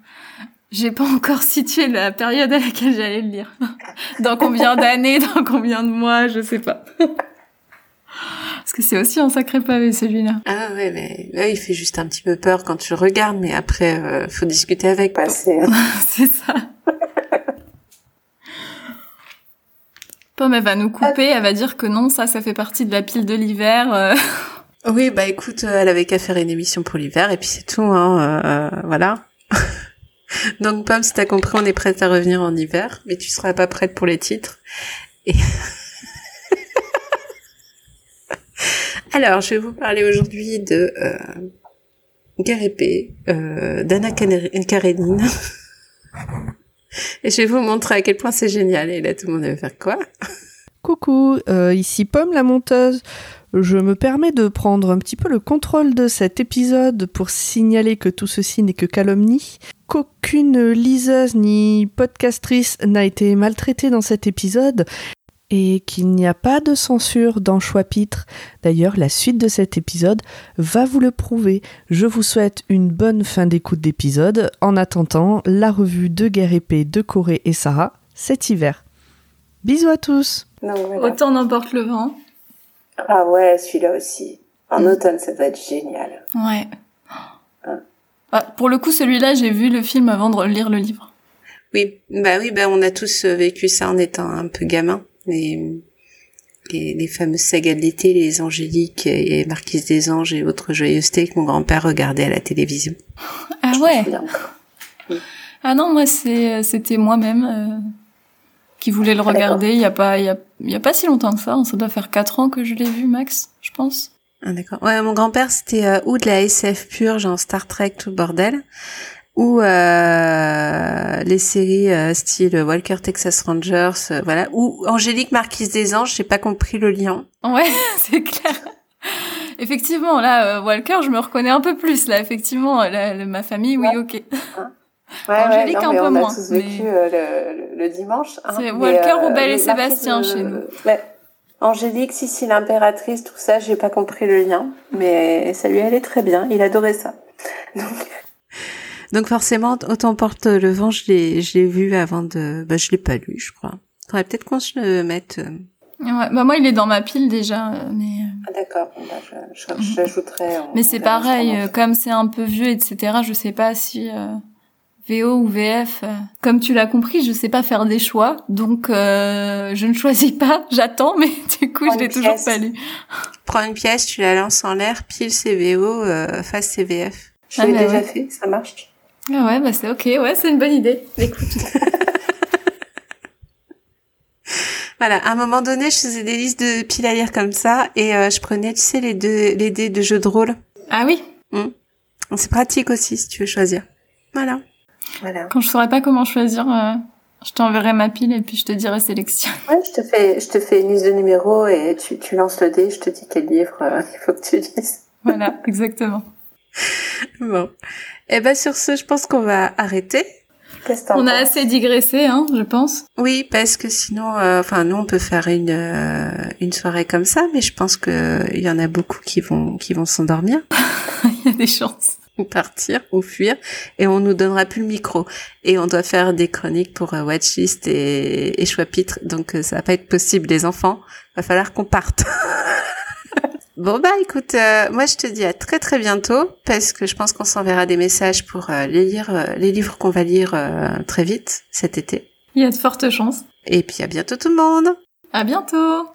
Speaker 4: J'ai pas encore situé la période à laquelle j'allais le lire. Dans combien d'années, dans combien de mois, je sais pas. Parce que c'est aussi un sacré pavé, celui-là.
Speaker 3: Ah ouais, mais là, il fait juste un petit peu peur quand tu le regardes, mais après, euh, faut discuter avec.
Speaker 5: Passer.
Speaker 4: c'est ça. Pomme, elle va nous couper, elle va dire que non, ça, ça fait partie de la pile de l'hiver. euh.
Speaker 3: Oui, bah écoute, euh, elle avait qu'à faire une émission pour l'hiver et puis c'est tout, hein. euh, euh, voilà. Donc Pomme, si t'as compris, on est prête à revenir en hiver, mais tu seras pas prête pour les titres. Et Alors, je vais vous parler aujourd'hui de euh, Guerre épée, euh, d'Anna Karenine. Et je vais vous montrer à quel point c'est génial. Et là, tout le monde va faire quoi?
Speaker 2: Coucou, euh, ici Pomme la monteuse. Je me permets de prendre un petit peu le contrôle de cet épisode pour signaler que tout ceci n'est que calomnie, qu'aucune liseuse ni podcastrice n'a été maltraitée dans cet épisode et qu'il n'y a pas de censure dans Choix-Pitre. D'ailleurs, la suite de cet épisode va vous le prouver. Je vous souhaite une bonne fin d'écoute d'épisode en attendant la revue de Guerre épée de Corée et Sarah cet hiver. Bisous à tous
Speaker 5: Donc, voilà.
Speaker 4: Autant n'emporte le vent.
Speaker 5: Ah ouais, celui-là aussi. En
Speaker 4: Mm.
Speaker 5: automne, ça va être génial.
Speaker 4: Ouais. Ah, pour le coup, celui-là, j'ai vu le film avant de lire le livre.
Speaker 3: Oui, bah oui, bah on a tous euh, vécu ça en étant un peu gamin. Les, les, les fameuses sagas de l'été, les Angéliques et Marquise des Anges et autres joyeusetés que mon grand-père regardait à la télévision.
Speaker 4: Ah
Speaker 5: Je
Speaker 4: ouais. Ah non, moi c'est c'était moi-même euh, qui voulais le
Speaker 5: d'accord.
Speaker 4: regarder. Il y a pas il y a, il y a pas si longtemps que ça. Ça doit faire quatre ans que je l'ai vu, Max, je pense.
Speaker 3: Ah d'accord. Ouais, mon grand-père c'était euh, ou de la SF pure, genre Star Trek, tout le bordel, ou euh, les séries euh, style Walker Texas Rangers, euh, voilà, ou Angélique Marquise des Anges. J'ai pas compris le lien.
Speaker 4: Ouais, c'est clair. Effectivement, là, euh, Walker, je me reconnais un peu plus. Là, effectivement, ma famille, oui,
Speaker 5: Ouais.
Speaker 4: ok.
Speaker 5: Ouais,
Speaker 4: Angélique,
Speaker 5: ouais, non,
Speaker 4: un
Speaker 5: mais
Speaker 4: peu
Speaker 5: on
Speaker 4: moins,
Speaker 5: a tous vécu
Speaker 4: mais-
Speaker 5: le, le, dimanche. Hein,
Speaker 4: C'est
Speaker 5: mais,
Speaker 4: Walker,
Speaker 5: euh,
Speaker 4: Rebelle et Sébastien chez nous.
Speaker 5: ouais. Angélique, Sissi l'impératrice, tout ça, j'ai pas compris le lien, mais ça lui allait très bien. Il adorait ça. Donc,
Speaker 3: Donc forcément, autant porte le vent, je l'ai, je l'ai vu avant de, bah je l'ai pas lu, je crois. Faudrait peut-être qu'on se le mette. euh,
Speaker 4: Ouais, bah moi, il est dans ma pile déjà, euh, mais euh,
Speaker 5: ah, d'accord, bah, je, je, j'ajouterai. on-
Speaker 4: mais c'est pareil. euh, comme c'est un peu vieux, etc. Je sais pas si euh, VO ou VF. euh, comme tu l'as compris, je sais pas faire des choix, donc euh, je ne choisis pas. J'attends, mais du coup,
Speaker 5: Prends
Speaker 4: je l'ai toujours pas lu.
Speaker 3: Prends une pièce, tu la lances en l'air, pile CVO, euh, face CVF.
Speaker 5: Je
Speaker 4: Ah,
Speaker 5: l'ai
Speaker 4: bah
Speaker 5: déjà
Speaker 4: ouais.
Speaker 5: fait, ça marche.
Speaker 4: Ah ouais, bah c'est ok. Ouais, c'est une bonne idée. Écoute.
Speaker 3: Voilà, à un moment donné, je faisais des listes de piles à lire comme ça, et euh, je prenais, tu sais, les deux, les dés de jeux de rôle.
Speaker 4: Ah oui.
Speaker 3: C'est pratique aussi si tu veux choisir. Voilà.
Speaker 5: Voilà.
Speaker 4: Quand je saurais pas comment choisir, euh, je t'enverrai ma pile et puis je te dirai sélection.
Speaker 5: Ouais, je te fais, je te fais une liste de numéros et tu, tu lances le dé, je te dis quel livre euh, il faut que tu lises.
Speaker 4: voilà, exactement.
Speaker 3: Bon. Et ben sur ce, je pense qu'on va arrêter.
Speaker 4: On a assez digressé, hein, je pense.
Speaker 3: Oui, parce que sinon, euh, enfin, nous, on peut faire une euh, une soirée comme ça, mais je pense que il y en a beaucoup qui vont qui vont s'endormir.
Speaker 4: Il y a des chances.
Speaker 3: Ou partir, ou fuir, et on nous donnera plus le micro. Et on doit faire des chroniques pour euh, Watchlist et, et donc ça va pas être possible, les enfants. Va falloir qu'on parte. Bon bah écoute, euh, moi je te dis à très très bientôt parce que je pense qu'on s'enverra des messages pour euh, les lire, euh, les livres qu'on va lire très vite cet été.
Speaker 4: Il y a de fortes chances.
Speaker 3: Et puis à bientôt tout le monde.
Speaker 4: À bientôt.